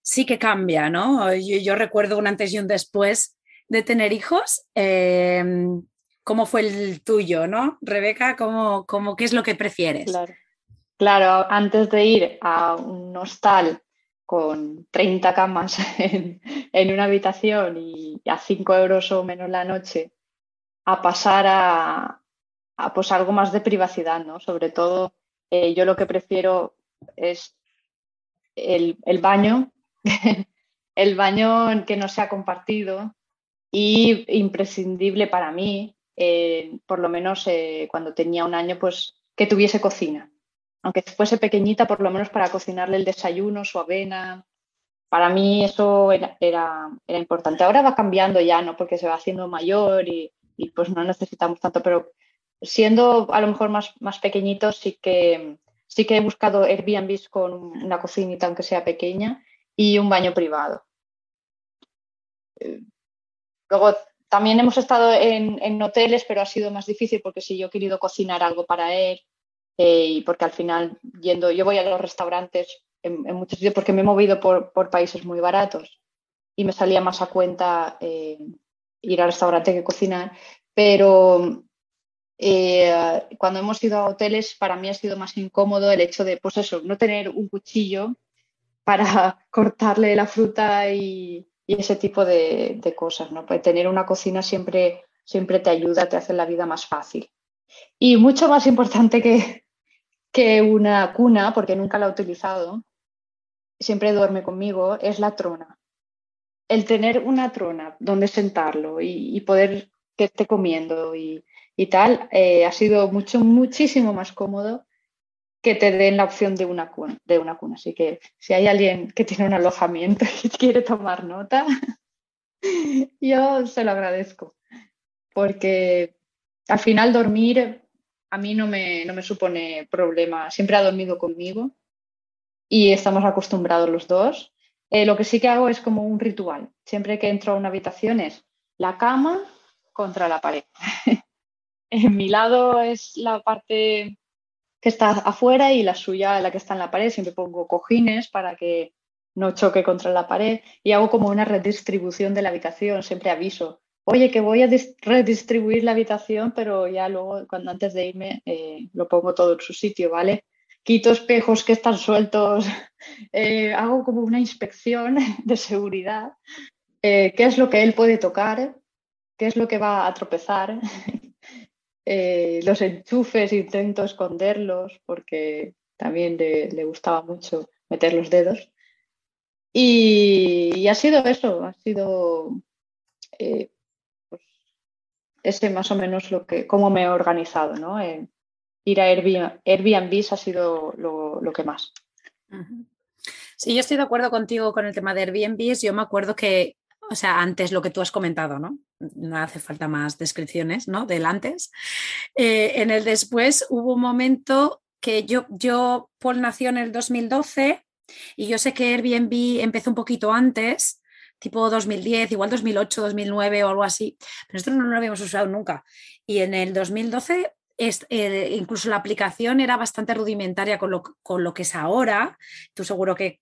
sí que cambia, ¿no? Yo, yo, recuerdo un antes y un después de tener hijos. Em, ¿Cómo fue el tuyo, no? Rebeca, ¿cómo, qué es lo que prefieres? Claro. claro, antes de ir a un hostal con 30 camas <laughs> en, una habitación y a 5 euros o menos la noche a pasar a, pues algo más de privacidad, ¿no? Sobre todo, eh, yo lo que prefiero es el, baño, <laughs> el baño que no sea compartido y imprescindible para mí, eh, por lo menos eh, cuando tenía un año, pues que tuviese cocina. Aunque fuese pequeñita, por lo menos para cocinarle el desayuno, su avena. Para mí eso era, era, importante. Ahora va cambiando ya, ¿no? Porque se va haciendo mayor y, y, pues no necesitamos tanto, pero siendo a lo mejor más, más pequeñitos sí que sí que he buscado Airbnb con una cocinita, aunque sea pequeña, y un baño privado. Luego, también hemos estado en, hoteles, pero ha sido más difícil porque si yo he querido cocinar algo para él, eh, y porque al final, yendo, yo voy a los restaurantes en, muchos sitios porque me he movido por, países muy baratos y me salía más a cuenta eh, ir al restaurante que cocinar, pero eh, cuando hemos ido a hoteles, para mí ha sido más incómodo el hecho de, pues eso, no tener un cuchillo para <laughs> cortarle la fruta y, ese tipo de, cosas, ¿no? Pues tener una cocina siempre, siempre te ayuda, te hace la vida más fácil. Y mucho más importante que, que una cuna, porque nunca la he utilizado, siempre duerme conmigo, es la trona. El tener una trona donde sentarlo y, y poder que esté comiendo y, y tal, eh, ha sido mucho, muchísimo más cómodo que te den la opción de una cuna. De una cuna. Así que si hay alguien que tiene un alojamiento <laughs> y quiere tomar nota, <laughs> yo se lo agradezco. Porque al final dormir a mí no me, no me supone problema. Siempre ha dormido conmigo y estamos acostumbrados los dos. Eh, lo que sí que hago es como un ritual. Siempre que entro a una habitación es la cama contra la pared. <laughs> En mi lado es la parte que está afuera y la suya la que está en la pared. Siempre pongo cojines para que no choque contra la pared y hago como una redistribución de la habitación. Siempre aviso, oye, que voy a redistribuir la habitación, pero ya luego, cuando antes de irme, eh, lo pongo todo en su sitio, ¿vale? Quito espejos que están sueltos, <laughs> eh, hago como una inspección <laughs> de seguridad, eh, qué es lo que él puede tocar, qué es lo que va a tropezar eh, los enchufes intento esconderlos porque también le, gustaba mucho meter los dedos. Y, ha sido eso, ha sido eh, pues, ese más o menos lo que, cómo me he organizado, ¿no? Ir a Airbnb, Airbnb ha sido lo, que más. Sí, yo estoy de acuerdo contigo con el tema de Airbnb. Yo me acuerdo que o sea, antes lo que tú has comentado, ¿no? No hace falta más descripciones, ¿no? Del antes. Eh, en el después hubo un momento que yo, yo, Paul nació en el 2012 y yo sé que Airbnb empezó un poquito antes, tipo 2010, igual 2008, 2009 o algo así, pero nosotros no lo habíamos usado nunca. Y en el 2012 eh, incluso la aplicación era bastante rudimentaria con lo, con lo, que es ahora. Tú seguro que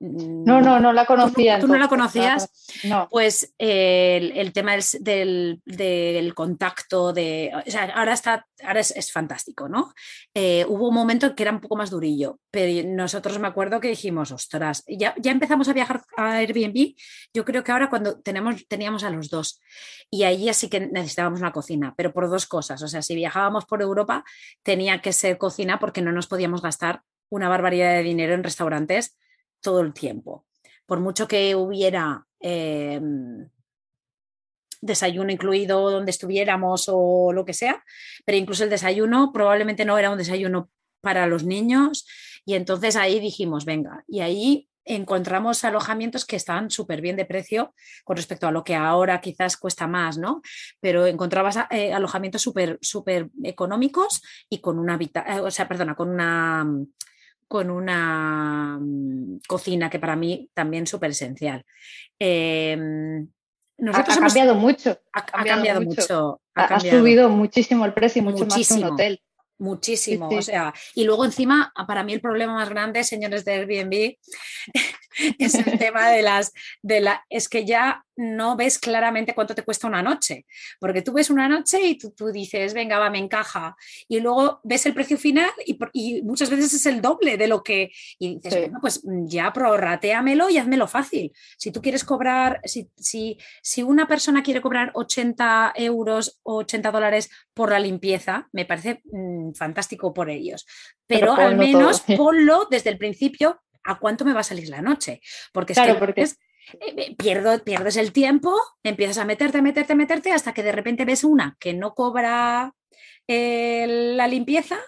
no, no, no la conocía. ¿Tú, no la conocías? No. Pues el, tema del, contacto, de, o sea, ahora, está, ahora es, fantástico, ¿no? Eh, hubo un momento en que era un poco más durillo, pero nosotros me acuerdo que dijimos, ostras, ya, ya empezamos a viajar a Airbnb, yo creo que ahora cuando tenemos, teníamos a los dos y ahí así que necesitábamos una cocina, pero por dos cosas, o sea, si viajábamos por Europa tenía que ser cocina porque no nos podíamos gastar una barbaridad de dinero en restaurantes todo el tiempo. Por mucho que hubiera em, desayuno incluido donde estuviéramos o lo que sea, pero incluso el desayuno probablemente no era un desayuno para los niños y entonces ahí dijimos, venga, y ahí encontramos alojamientos que estaban súper bien de precio con respecto a lo que ahora quizás cuesta más, ¿no? Pero encontrabas eh, alojamientos súper, súper económicos y con una, eh, o sea, perdona, con una con una mm, cocina que para mí también es súper esencial. Em, ha, cambiado mucho. Ha, cambiado, mucho. Ha, subido muchísimo el precio, mucho más que un hotel. Muchísimo, o sea, y luego encima, para mí el problema más grande, señores de Airbnb, <laughs> es el <laughs> tema de las, de la, es que ya no ves claramente cuánto te cuesta una noche, porque tú ves una noche y tú, dices, venga, va, me encaja, y luego ves el precio final y, muchas veces es el doble de lo que, y dices, bueno, pues ya prorrateamelo y hazmelo fácil. Si tú quieres cobrar, si, si, si una persona quiere cobrar 80 euros o 80 dólares por la limpieza, me parece mm, fantástico por ellos, pero, al menos <laughs> ponlo desde el principio a cuánto me va a salir la noche, porque es porque... Eh, pierdo, pierdes el tiempo, empiezas a meterte, meterte, meterte, hasta que de repente ves una que no cobra eh, la limpieza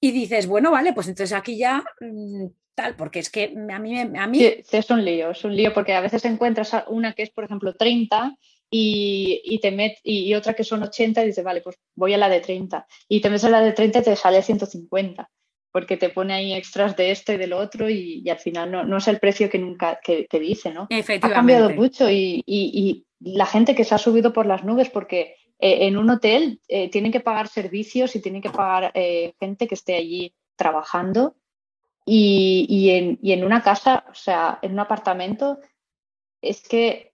y dices, bueno, vale, pues entonces aquí ya mm, tal, porque es que a mí... A mí... es un lío, es un lío, porque a veces encuentras una que es, por ejemplo, 30 y, te met, y, otra que son 80 y dices, vale, pues voy a la de 30. Y te metes a la de 30 y te sale 150 porque te pone ahí extras de esto y de lo otro y, al final no, es el precio que nunca que, dice, ¿no? Ha cambiado mucho y, la gente que se ha subido por las nubes porque eh, en un hotel eh, tienen que pagar servicios y tienen que pagar eh, gente que esté allí trabajando y, en, en, una casa, o sea, en un apartamento, es que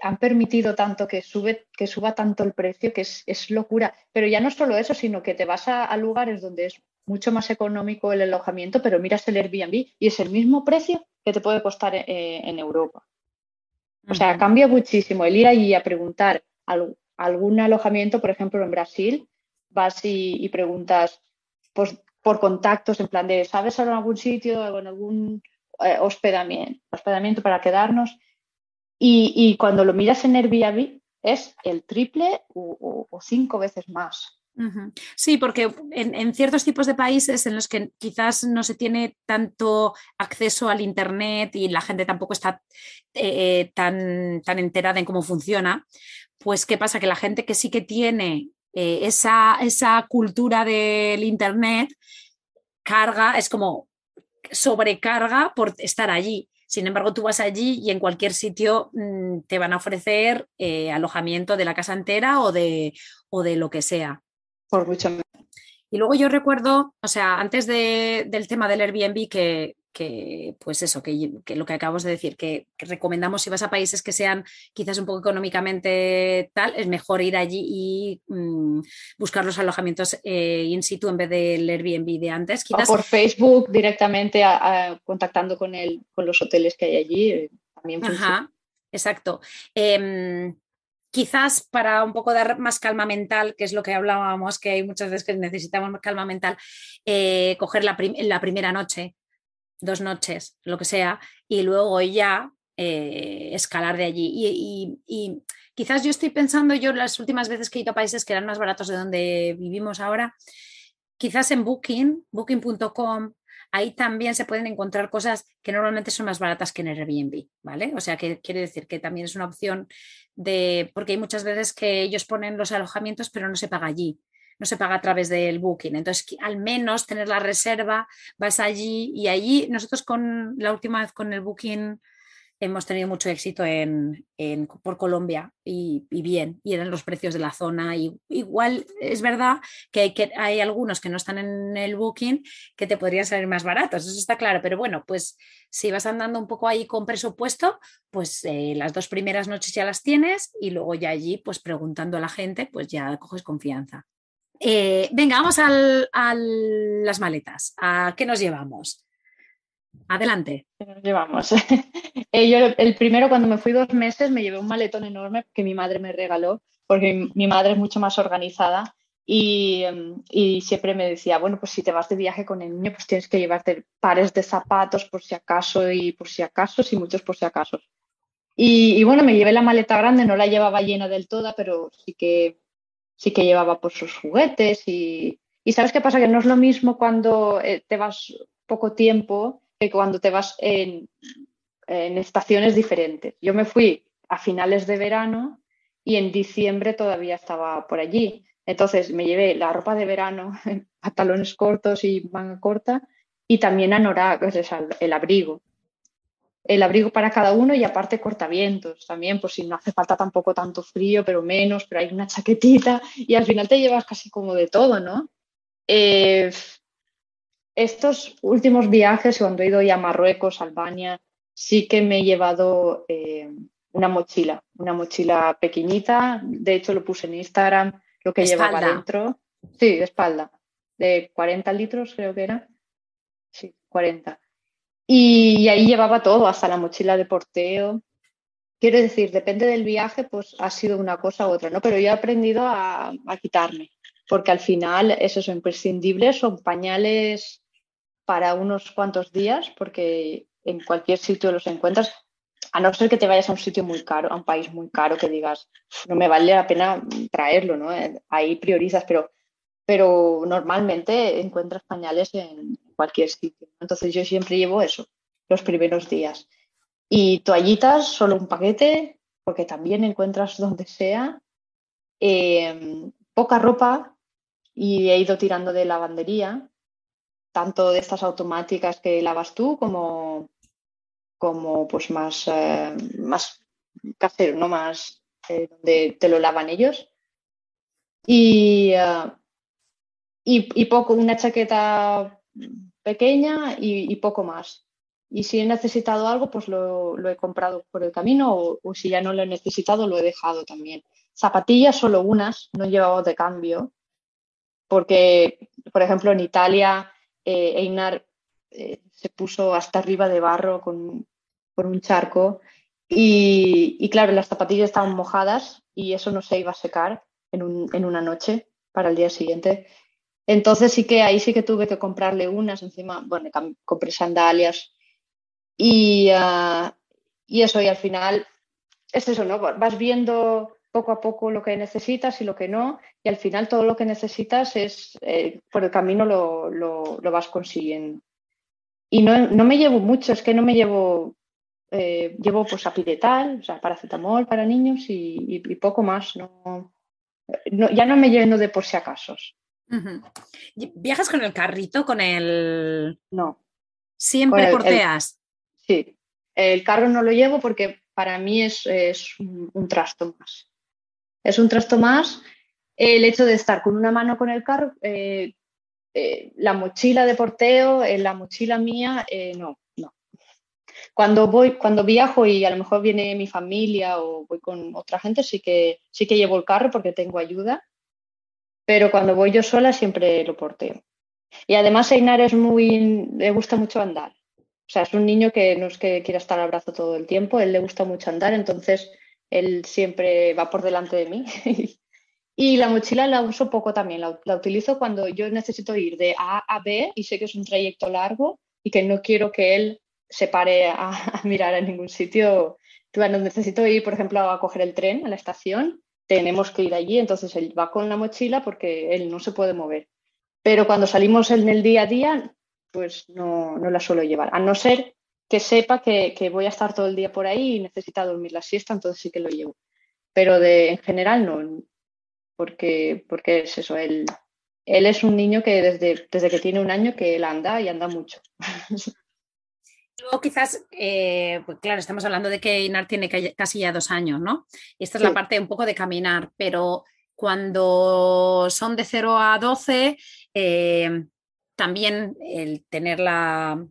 han permitido tanto que, sube, que suba tanto el precio que es, locura. Pero ya no solo eso, sino que te vas a lugares donde es mucho más económico el alojamiento, pero miras el Airbnb y es el mismo precio que te puede costar eh, en Europa. O sea, cambia muchísimo el ir allí a preguntar algún alojamiento, por ejemplo, en Brasil, vas y, preguntas pues, por contactos, en plan de, ¿sabes en algún sitio o en algún eh, hospedamiento, hospedamiento para quedarnos? Y, cuando lo miras en Airbnb es el triple o cinco veces más. Sí, porque en, ciertos tipos de países en los que quizás no se tiene tanto acceso al Internet y la gente tampoco está eh, tan, tan enterada en cómo funciona, pues ¿qué pasa? Que la gente que sí que tiene eh, esa, esa cultura del Internet carga, es como sobrecarga por estar allí. Sin embargo, tú vas allí y en cualquier sitio mm, te van a ofrecer eh, alojamiento de la casa entera o de, o de lo que sea. Por mucho Y luego yo recuerdo, o sea, antes del tema del Airbnb, que, pues eso, que, lo que acabamos de decir, que, recomendamos si vas a países que sean quizás un poco económicamente tal, es mejor ir allí y mm, buscar los alojamientos eh, in situ en vez del Airbnb de antes. O por Facebook directamente contactando con, el, con los hoteles que hay allí. Eh, también Ajá, exacto. Em, quizás para un poco dar más calma mental, que es lo que hablábamos, que hay muchas veces que necesitamos más calma mental, eh, coger la, primera noche, dos noches, lo que sea, y luego ya eh, escalar de allí. Y, quizás yo estoy pensando, yo las últimas veces que he ido a países que eran más baratos de donde vivimos ahora, quizás en Booking, booking.com, ahí también se pueden encontrar cosas que normalmente son más baratas que en Airbnb, ¿vale? O sea, que quiere decir que también es una opción de, porque hay muchas veces que ellos ponen los alojamientos, pero no se paga allí, no se paga a través del booking. Entonces, al menos tener la reserva, vas allí y allí nosotros con la última vez con el booking hemos tenido mucho éxito en, por Colombia y, bien, y eran los precios de la zona. Y, igual es verdad que hay, algunos que no están en el booking que te podrían salir más baratos, eso está claro, pero bueno, pues si vas andando un poco ahí con presupuesto, pues eh, las dos primeras noches ya las tienes y luego ya allí, pues preguntando a la gente, pues ya coges confianza. Eh, venga, vamos a las maletas. ¿A qué nos llevamos? Adelante. Nos llevamos. <laughs> Eh, el primero, cuando me fui dos meses, me llevé un maletón enorme que mi madre me regaló, porque mi madre es mucho más organizada y, em, y, siempre me decía, bueno, pues si te vas de viaje con el niño, pues tienes que llevarte pares de zapatos por si acaso y por si acaso y muchos por si acaso. Y, bueno, me llevé la maleta grande, no la llevaba llena del todo, pero sí que, sí que llevaba pues sus juguetes y, y ¿sabes qué pasa? Que no es lo mismo cuando eh, te vas poco tiempo cuando te vas en, estaciones diferentes. Yo me fui a finales de verano y en diciembre todavía estaba por allí. Entonces me llevé la ropa de verano, <laughs> pantalones cortos y manga corta, y también anorak, es el abrigo. El abrigo para cada uno y aparte cortavientos también, por si no hace falta tampoco tanto frío, pero menos, pero hay una chaquetita y al final te llevas casi como de todo, ¿no? Eh, estos últimos viajes, cuando he ido ya a Marruecos, Albania, sí que me he llevado eh, una mochila, una mochila pequeñita. De hecho, lo puse en Instagram, lo que llevaba dentro. Sí, de espalda, de 40 litros creo que era. Sí, 40. Y, ahí llevaba todo, hasta la mochila de porteo. Quiero decir, depende del viaje, pues ha sido una cosa u otra, ¿no? Pero yo he aprendido a, a quitarme, porque al final esos son imprescindibles, son pañales para unos cuantos días, porque en cualquier sitio los encuentras, a no ser que te vayas a un sitio muy caro, a un país muy caro, que digas, no me vale la pena traerlo, ¿no? Eh, ahí priorizas, pero, pero normalmente encuentras pañales en cualquier sitio. Entonces yo siempre llevo eso, los primeros días. Y toallitas, solo un paquete, porque también encuentras <laughs> donde sea. Em, poca ropa y he ido tirando de lavandería, tanto de estas automáticas que lavas tú como, como pues más, eh, más casero, ¿no? Más eh, donde te lo lavan ellos. Y, eh, y, poco, una chaqueta pequeña y, poco más. Y si he necesitado algo, pues lo, he comprado por el camino o, si ya no lo he necesitado, lo he dejado también. Zapatillas solo unas, no he llevado de cambio, porque, por ejemplo, en Italia, eh, Einar eh, se puso hasta arriba de barro con, por un charco y, claro, las zapatillas estaban mojadas y eso no se iba a secar en, en una noche para el día siguiente. Entonces sí que ahí sí que tuve que comprarle unas, encima, bueno, compré sandalias y, ah, y eso, y al final es eso, ¿no? Vas viendo poco a poco lo que necesitas y lo que no, y al final todo lo que necesitas es, eh, por el camino lo, lo, vas consiguiendo. Y no, no, me llevo mucho, es que no me llevo, eh, llevo pues apiretal, o sea, paracetamol para niños y, y, poco más, no, no, ya no me lleno de por si acaso. ¿Viajas con el carrito, con el...? No. ¿Siempre porteas? Sí. El carro no lo llevo porque para mí es, un, trasto más. Es un trasto más el hecho de estar con una mano con el carro, eh, eh, la mochila de porteo, eh, la mochila mía, no, no. Cuando voy, cuando viajo y a lo mejor viene mi familia o voy con otra gente, sí que, sí que llevo el carro porque tengo ayuda pero cuando voy yo sola siempre lo porteo. Y además Einar es muy, le gusta mucho andar. O sea, es un niño que no es que quiera estar al brazo todo el tiempo, él le gusta mucho andar, entonces él siempre va por delante de mí. <laughs> y la mochila la uso poco también, la, utilizo cuando yo necesito ir de A a B y sé que es un trayecto largo y que no quiero que él se pare a, <laughs> a mirar a ningún sitio. Cuando necesito ir, por ejemplo, a coger el tren a la estación, tenemos que ir allí, entonces él va con la mochila porque él no se puede mover. Pero cuando salimos en el día a día, pues no, no la suelo llevar, a no ser que sepa que, voy a estar todo el día por ahí y necesita dormir la siesta, entonces sí que lo llevo. Pero de, en general no, porque, porque es eso, él, él es un niño que desde, desde que tiene un año que él anda y anda mucho. <laughs> Luego quizás, eh, pues claro, estamos hablando de que Inar tiene casi ya dos años, ¿no? Y esta es la parte un poco de caminar, pero cuando son de 0 a 12, eh, también el tener la,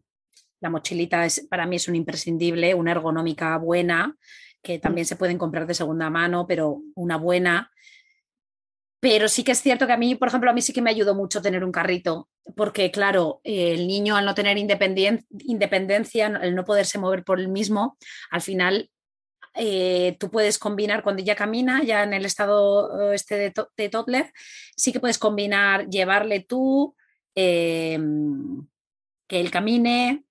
la mochilita es, para mí es un imprescindible, una ergonómica buena, que también se pueden comprar de segunda mano, pero una buena, pero sí que es cierto que a mí, por ejemplo, a mí sí que me ayudó mucho tener un carrito, porque claro, el niño al no tener independencia, el no poderse mover por el mismo, al final eh, tú puedes combinar cuando ya camina, ya en el estado eh, este de, de toddler, sí que puedes combinar llevarle tú, em, que él camine,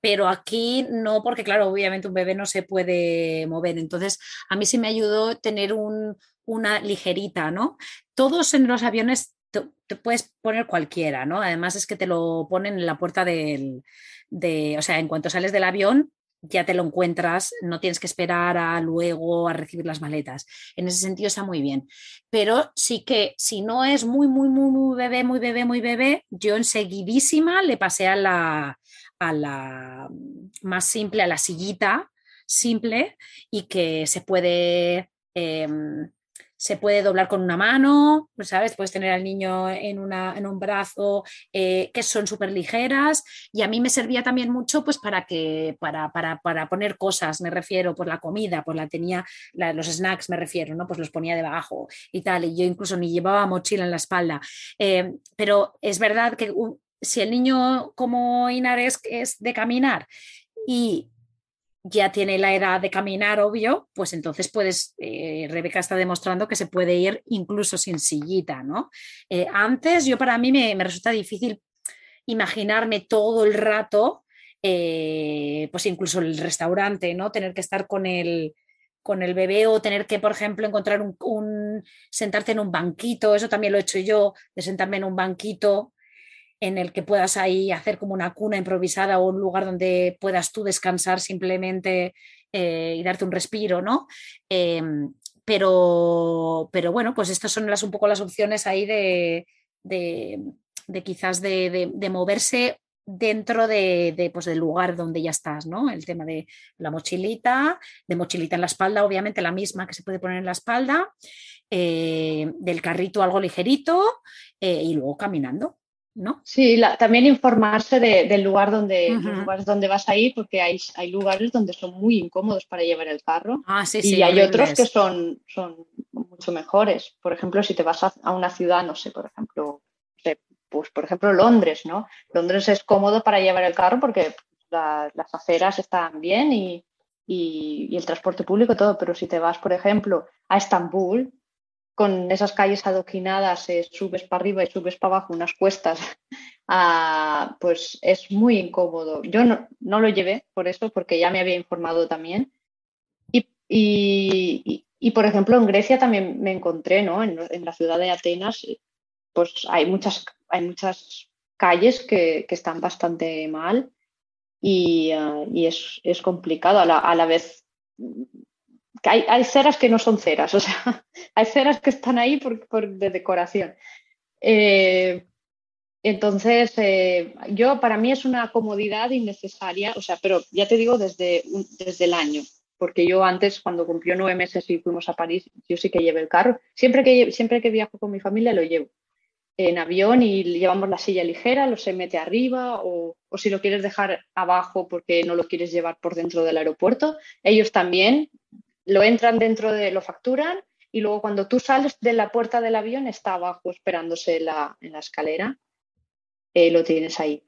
pero aquí no, porque claro, obviamente un bebé no se puede mover. Entonces, a mí sí me ayudó tener un, una ligerita, ¿no? Todos en los aviones te, puedes poner cualquiera, ¿no? Además es que te lo ponen en la puerta del, de, o sea, en cuanto sales del avión, ya te lo encuentras, no tienes que esperar a luego a recibir las maletas. En ese sentido está muy bien. Pero sí que si no es muy, muy, muy, muy bebé, muy bebé, muy bebé, yo enseguidísima le pasé a la, a la más simple, a la sillita simple y que se puede... Em, se puede doblar con una mano, ¿sabes? Puedes tener al niño en, una, en un brazo, eh, que son súper ligeras. Y a mí me servía también mucho pues para que, para, para, para poner cosas, me refiero, por la comida, pues la tenía, los snacks me refiero, ¿no? Pues los ponía debajo y tal. Y yo incluso ni llevaba mochila en la espalda. Eh, pero es verdad que si el niño como Inar es, es de caminar y ya tiene la edad de caminar, obvio, pues entonces puedes, eh, Rebeca está demostrando que se puede ir incluso sin sillita, ¿no? Eh, antes yo para mí me, resulta difícil imaginarme todo el rato, eh, pues incluso el restaurante, ¿no? Tener que estar con el, con el bebé o tener que, por ejemplo, encontrar un, un, sentarte en un banquito, eso también lo he hecho yo, de sentarme en un banquito en el que puedas ahí hacer como una cuna improvisada o un lugar donde puedas tú descansar simplemente eh, y darte un respiro, ¿no? Em, pero, pero bueno, pues estas son las, un poco las opciones ahí de, de, quizás de, moverse dentro de, pues, del lugar donde ya estás, ¿no? El tema de la mochilita, de mochilita en la espalda, obviamente la misma que se puede poner en la espalda, eh, del carrito algo ligerito eh, y luego caminando. ¿No? Sí, también informarse del lugar donde, lugares donde vas a ir, porque hay, hay lugares donde son muy incómodos para llevar el carro. Ah, sí, y hay otros que son, son mucho mejores. Por ejemplo, si te vas a, una ciudad, no sé, por ejemplo, pues por ejemplo Londres, ¿no? Londres es cómodo para llevar el carro porque las aceras están bien y, y, y el transporte público, todo, pero si te vas, por ejemplo, a Estambul, con esas calles adoquinadas, eh, subes para arriba y subes para abajo unas cuestas, <laughs> ah, pues es muy incómodo. Yo no, lo llevé por eso, porque ya me había informado también. Y, por ejemplo, en Grecia también me encontré, ¿no? En, la ciudad de Atenas, pues hay muchas, hay muchas calles que, están bastante mal y, ah, es, complicado. A la vez hay, ceras que no son ceras, o sea, <laughs> hay ceras que están ahí por, de decoración. Eh, entonces, eh, yo para mí es una comodidad innecesaria, o sea, pero ya te digo desde, desde el año, porque yo antes, cuando cumplió nueve meses y fuimos a París, yo sí que llevé el carro. Siempre que, siempre que viajo con mi familia lo llevo en avión y llevamos la silla ligera, lo se mete arriba o, o, si lo quieres dejar abajo porque no lo quieres llevar por dentro del aeropuerto. Ellos también lo entran dentro de, lo facturan y luego cuando tú sales de la puerta del avión está abajo esperándose la, en la escalera, eh, lo tienes ahí.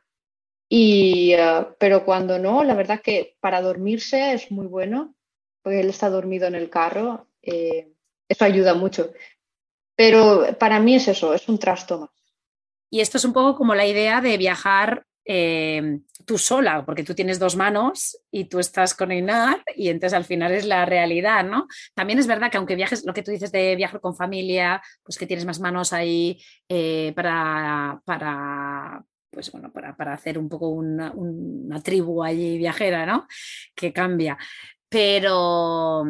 Y, eh, pero cuando no, la verdad que para dormirse es muy bueno, porque él está dormido en el carro, eh, eso ayuda mucho. Pero para mí es eso, es un trasto más. Y esto es un poco como la idea de viajar eh, tú sola, porque tú tienes dos manos y tú estás con Einar y entonces al final es la realidad, ¿no? También es verdad que aunque viajes, lo que tú dices de viajar con familia, pues que tienes más manos ahí eh, para, para, pues bueno, para, hacer un poco una, tribu allí viajera, ¿no? Que cambia. Pero,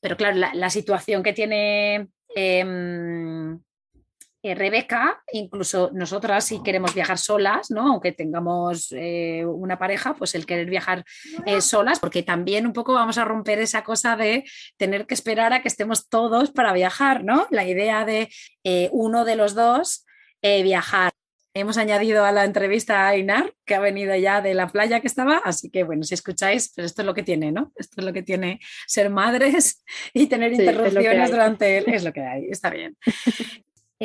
pero claro, la, situación que tiene em, eh, Rebeca, incluso nosotras si queremos viajar solas, ¿no? aunque tengamos eh, una pareja, pues el querer viajar eh, solas, porque también un poco vamos a romper esa cosa de tener que esperar a que estemos todos para viajar, ¿no? La idea de uno de los dos viajar. Hemos añadido a la entrevista a Ainar, que ha venido ya de la playa que estaba, así que bueno, si escucháis, pues esto es lo que tiene, ¿no? Esto es lo que tiene ser madres <laughs> y tener interrupciones durante el... Es lo que hay, está bien.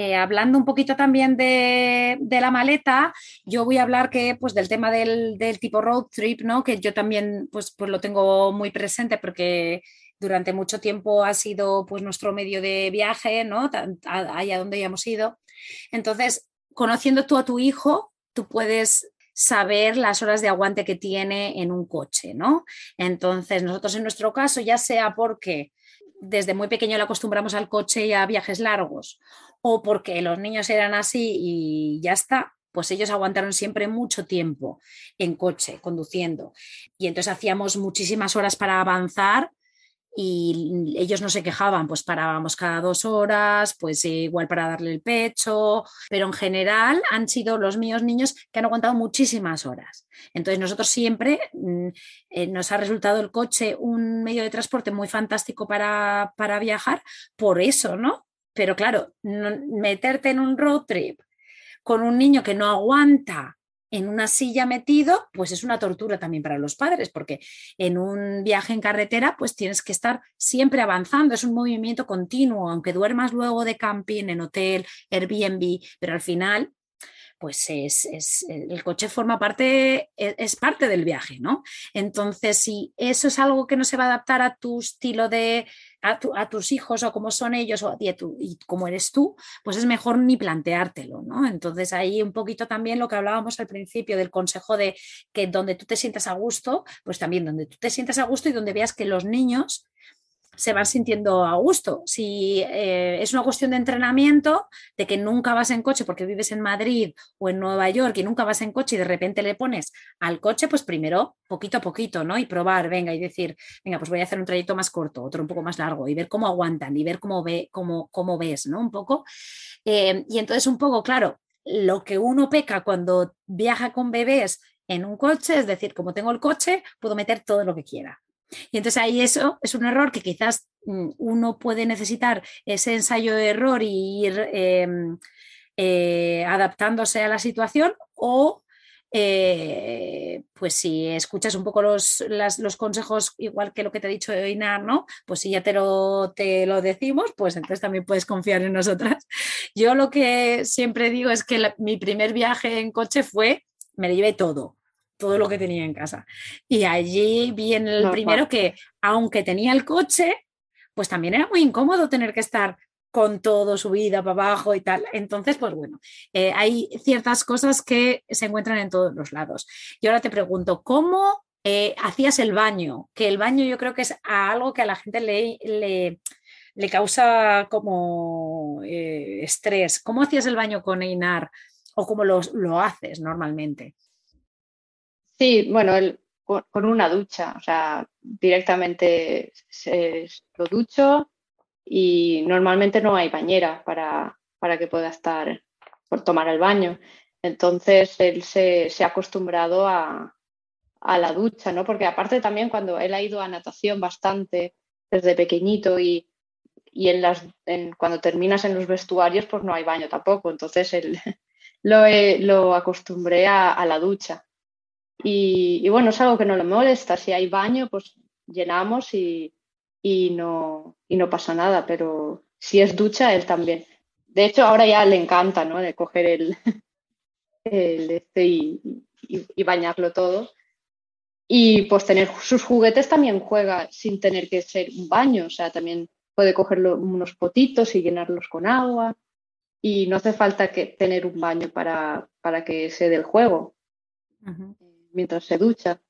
Eh, hablando un poquito también de, la maleta, yo voy a hablar que, pues, del tema del, tipo road trip, ¿no? que yo también pues, pues lo tengo muy presente porque durante mucho tiempo ha sido pues, nuestro medio de viaje, ¿no? allá donde hayamos ido. Entonces, conociendo tú a tu hijo, tú puedes saber las horas de aguante que tiene en un coche, ¿no? Entonces, nosotros en nuestro caso, ya sea porque desde muy pequeño le acostumbramos al coche y a viajes largos, o porque los niños eran así y ya está, pues ellos aguantaron siempre mucho tiempo en coche, conduciendo. Y entonces hacíamos muchísimas horas para avanzar y ellos no se quejaban, pues parábamos cada dos horas, pues igual para darle el pecho, pero en general han sido los míos niños que han aguantado muchísimas horas. Entonces nosotros siempre mm, eh, nos ha resultado el coche un medio de transporte muy fantástico para, para viajar, por eso, ¿no? Pero claro, meterte en un road trip con un niño que no aguanta en una silla metido, pues es una tortura también para los padres, porque en un viaje en carretera, pues tienes que estar siempre avanzando, es un movimiento continuo, aunque duermas luego de camping, en hotel, Airbnb, pero al final pues es, el coche forma parte, e, es, parte del viaje, ¿no? Entonces, si eso es algo que no se va a adaptar a tu estilo de, a, tus hijos o cómo son ellos o y, y cómo eres tú, pues es mejor ni planteártelo, ¿no? Entonces, ahí un poquito también lo que hablábamos al principio del consejo de que donde tú te sientas a gusto, pues también donde tú te sientas a gusto y donde veas que los niños se van sintiendo a gusto. Si eh, es una cuestión de entrenamiento, de que nunca vas en coche porque vives en Madrid o en Nueva York y nunca vas en coche y de repente le pones al coche, pues primero poquito a poquito, ¿no? Y probar, venga, y decir, venga, pues voy a hacer un trayecto más corto, otro un poco más largo y ver cómo aguantan y ver cómo, ve, cómo, cómo ves, ¿no? Un poco. Eh, y entonces un poco, claro, lo que uno peca cuando viaja con bebés en un coche, es decir, como tengo el coche, puedo meter todo lo que quiera. Y entonces ahí eso es un error que quizás mm, uno puede necesitar ese ensayo de error y ir em, eh, adaptándose a la situación o eh, pues si escuchas un poco los, los, consejos, igual que lo que te he dicho de Inar, ¿no? Pues si ya te lo, te lo decimos, pues entonces también puedes confiar en nosotras. Yo lo que siempre digo es que mi primer viaje en coche fue, me llevé todo todo lo que tenía en casa. Y allí vi en el primero que, aunque tenía el coche, pues también era muy incómodo tener que estar con todo su vida para abajo y tal. Entonces, pues bueno, eh, hay ciertas cosas que se encuentran en todos los lados. Y ahora te pregunto, ¿cómo eh, hacías el baño? Que el baño yo creo que es algo que a la gente le, le, causa como eh, estrés. ¿Cómo hacías el baño con Einar o cómo lo, lo haces normalmente? Sí, bueno, con, una ducha, o sea, directamente se, lo ducho y normalmente no hay bañera para, para que pueda estar por tomar el baño. Entonces él se, ha acostumbrado a, la ducha, ¿no? Porque aparte también cuando él ha ido a natación bastante desde pequeñito y, en las, cuando terminas en los vestuarios pues no hay baño tampoco. Entonces él, <laughs> lo, lo acostumbré a la ducha. Y, bueno, es algo que no le molesta. Si hay baño, pues llenamos y, no, no pasa nada. Pero si es ducha, él también. De hecho, ahora ya le encanta, ¿no? De coger el, <laughs> el este y, bañarlo todo. Y pues tener sus juguetes también juega sin tener que ser un baño. O sea, también puede coger unos potitos y llenarlos con agua. Y no hace falta que tener un baño para, para que se dé el juego mientras se ducha.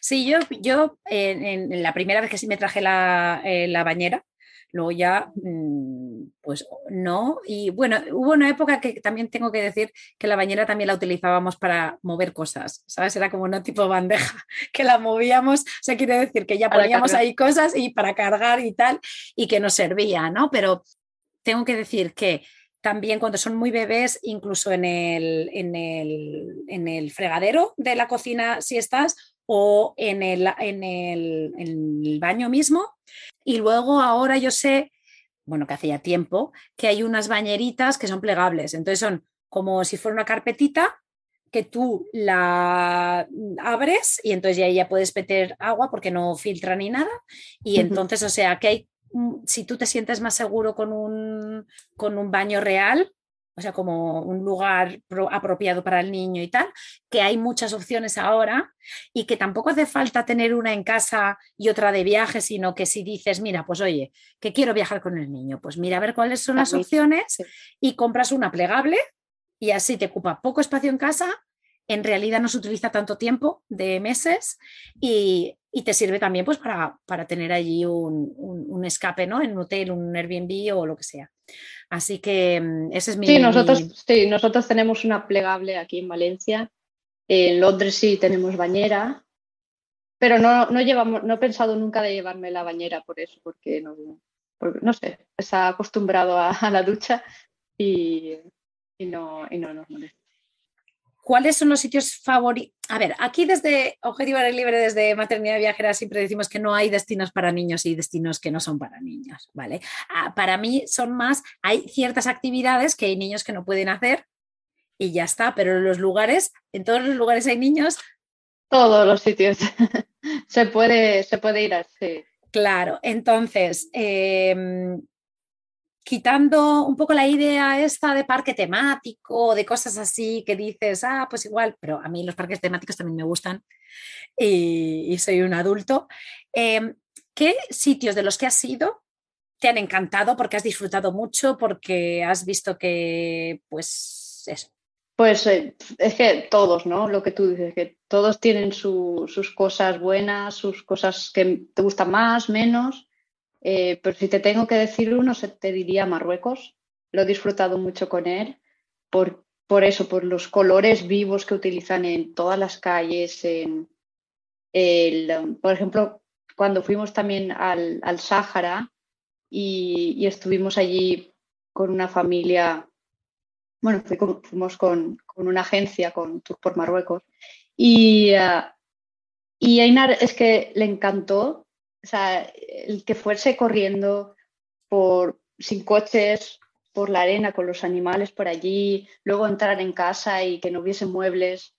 Sí, yo, yo en, la primera vez que sí me traje la, eh, bañera, luego ya, mm, pues no. Y bueno, hubo una época que también tengo que decir que la bañera también la utilizábamos para mover cosas, ¿sabes? Era como una tipo bandeja, <laughs> que la movíamos, o sea, quiere decir que ya poníamos ahí cosas y para cargar y tal, y que nos servía, ¿no? Pero tengo que decir que también cuando son muy bebés, incluso en el, en el, fregadero de la cocina si estás o en el, en el, baño mismo. Y luego ahora yo sé, bueno, que hacía tiempo, que hay unas bañeritas que son plegables. Entonces son como si fuera una carpetita que tú la abres y entonces ya, ya puedes meter agua porque no filtra ni nada. Y entonces, o sea, que hay si tú te sientes más seguro con un, con un baño real, o sea, como un lugar apropiado para el niño y tal, que hay muchas opciones ahora y que tampoco hace falta tener una en casa y otra de viaje, sino que si dices, mira, pues oye, que quiero viajar con el niño, pues mira a ver cuáles son las opciones y compras una plegable y así te ocupa poco espacio en casa, en realidad no se utiliza tanto tiempo de meses y, te sirve también pues para, para tener allí un, un, escape, ¿no? En un hotel, un Airbnb o lo que sea. Así que mm, ese es mi... Sí, nosotros, sí, nosotros tenemos una plegable aquí en Valencia. En Londres sí tenemos bañera, pero no, no, llevamos, no he pensado nunca de llevarme la bañera por eso, porque no, no sé, está acostumbrado a, la ducha y, y, no, y no nos molesta. ¿Cuáles son los sitios favoritos? A ver, aquí desde Objetivo Libre, desde Maternidad Viajera, siempre decimos que no hay destinos para niños y destinos que no son para niños, ¿vale? Ah, para mí son más, hay ciertas actividades que hay niños que no pueden hacer y ya está, pero en los lugares, en todos los lugares hay niños. Todos los sitios. <laughs> se, puede, se puede ir así. Claro, entonces, em, quitando un poco la idea esta de parque temático, de cosas así que dices, ah, pues igual, pero a mí los parques temáticos también me gustan y, soy un adulto. Em, ¿Qué sitios de los que has ido te han encantado porque has disfrutado mucho, porque has visto que, pues, eso? Pues eh, es que todos, ¿no? Lo que tú dices, que todos tienen sus cosas buenas, sus cosas que te gustan más, menos. Eh, pero si te tengo que decir uno, te diría Marruecos. Lo he disfrutado mucho con él por, por eso, por los colores vivos que utilizan en todas las calles. Por ejemplo, cuando fuimos también al, al Sáhara y, estuvimos allí con una familia, bueno, fuimos con, con una agencia, con Tour por Marruecos, y, uh, y Einar es que le encantó o sea, el que fuese corriendo por, sin coches, por la arena, con los animales por allí, luego entrar en casa y que no hubiese muebles,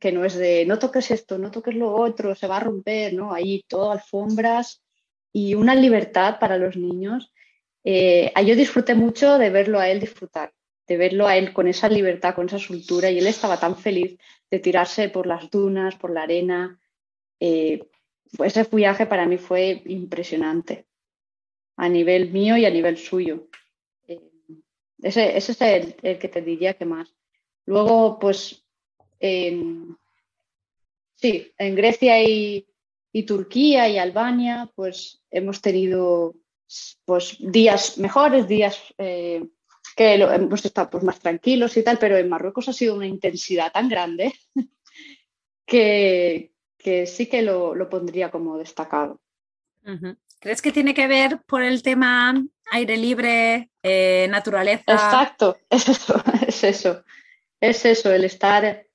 que no es de no toques esto, no toques lo otro, se va a romper, ¿no? Ahí todo alfombras y una libertad para los niños. Eh, yo disfruté mucho de verlo a él disfrutar, de verlo a él con esa libertad, con esa soltura y él estaba tan feliz de tirarse por las dunas, por la arena. Eh, ese viaje para mí fue impresionante, a nivel mío y a nivel suyo. Eh, ese, es el, que te diría que más. Luego, pues, sí, en Grecia y, Turquía y Albania, pues hemos tenido pues, días mejores, días eh, que hemos estado pues, más tranquilos y tal, pero en Marruecos ha sido una intensidad tan grande <laughs> que, que sí que lo, pondría como destacado. ¿Crees que tiene que ver por el tema aire libre, eh, naturaleza? Exacto, <laughs> es eso, es eso. Es eso, el estar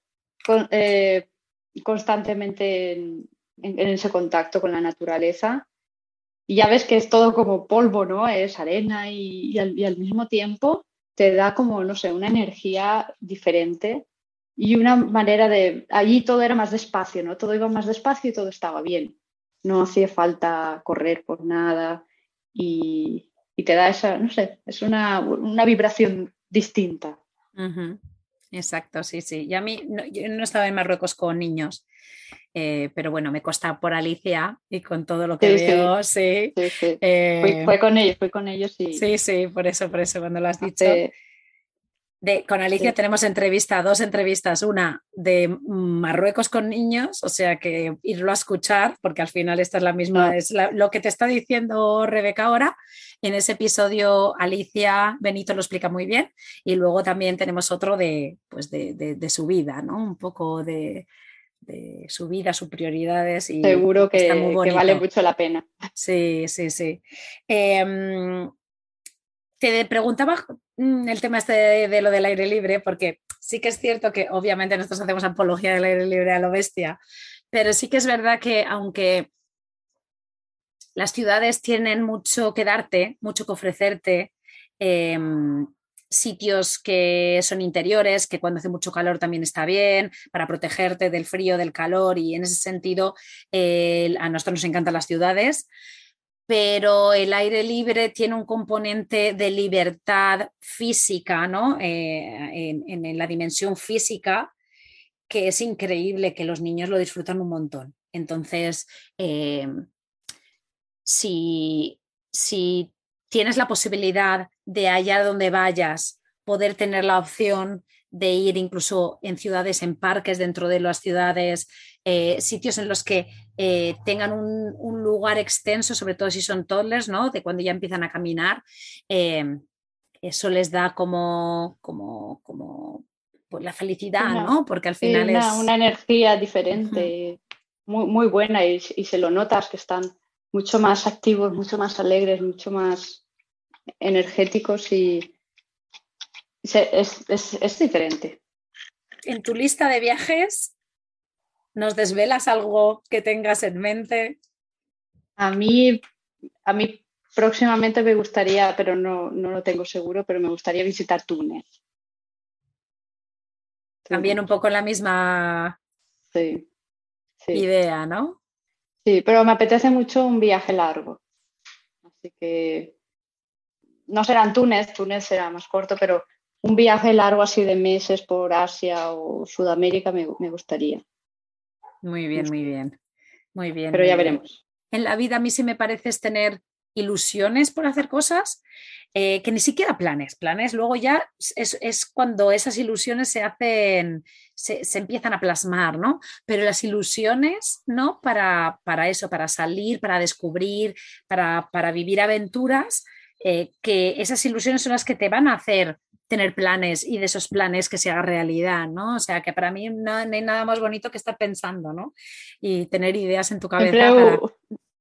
eh, constantemente en, ese contacto con la naturaleza. Y ya ves que es todo como polvo, ¿no? Es arena y, al, y al mismo tiempo te da como, no sé, una energía diferente y una manera de, allí todo era más despacio, ¿no? Todo iba más despacio y todo estaba bien. No hacía falta correr por nada y, te da esa, no sé, es una, vibración distinta. Exacto, sí, sí. Y a mí, no, yo no estaba en Marruecos con niños, eh, pero bueno, me consta por Alicia y con todo lo que veo, sí. Eh, fue, con ellos, fue con ellos y... Sí, sí, por eso, por eso, cuando lo has dicho con Alicia tenemos entrevista, dos entrevistas, una de Marruecos con niños, o sea que irlo a escuchar, porque al final esta es la misma, ah. es lo que te está diciendo Rebeca ahora. En ese episodio Alicia Benito lo explica muy bien y luego también tenemos otro de, pues de, su vida, ¿no? Un poco de, su vida, sus prioridades. Y Seguro que, que, vale mucho la pena. Sí, sí, sí. Em, te preguntaba mm, el tema este de, lo del aire libre, porque sí que es cierto que obviamente nosotros hacemos apología del aire libre a lo bestia, pero sí que es verdad que aunque las ciudades tienen mucho que darte, mucho que ofrecerte, em, sitios que son interiores, que cuando hace mucho calor también está bien, para protegerte del frío, del calor, y en ese sentido a nosotros nos encantan las ciudades, pero el aire libre tiene un componente de libertad física, ¿no? Eh, en, la dimensión física, que es increíble, que los niños lo disfrutan un montón. Entonces, eh, si, si tienes la posibilidad de allá donde vayas, poder tener la opción de ir incluso en ciudades, en parques dentro de las ciudades, eh, sitios en los que eh, tengan un, lugar extenso, sobre todo si son toddlers, ¿no? De cuando ya empiezan a caminar. Eh, eso les da como, como, como pues, la felicidad, ¿no? Porque al final una, es. Una energía diferente, muy, muy buena, y, se lo notas que están mucho más activos, mucho más alegres, mucho más energéticos y es, es diferente. en tu lista de viajes, ¿nos desvelas algo que tengas en mente? A mí, a mí próximamente me gustaría, pero no, no lo tengo seguro, pero me gustaría visitar Túnez. También un poco la misma idea, ¿no? Sí, pero me apetece mucho un viaje largo. Así que no será en Túnez, Túnez será más corto, pero un viaje largo así de meses por Asia o Sudamérica me, gustaría. Muy bien, muy bien. Muy bien. Pero ya veremos. En la vida a mí sí me parece tener ilusiones por hacer cosas, eh, que ni siquiera planes. Planes luego ya es, cuando esas ilusiones se hacen, se, empiezan a plasmar, ¿no? Pero las ilusiones, ¿no? Para, para eso, para salir, para descubrir, para, para vivir aventuras, eh, que esas ilusiones son las que te van a hacer tener planes y de esos planes que se haga realidad, ¿no? O sea, que para mí no, hay nada más bonito que estar pensando, ¿no? Y tener ideas en tu cabeza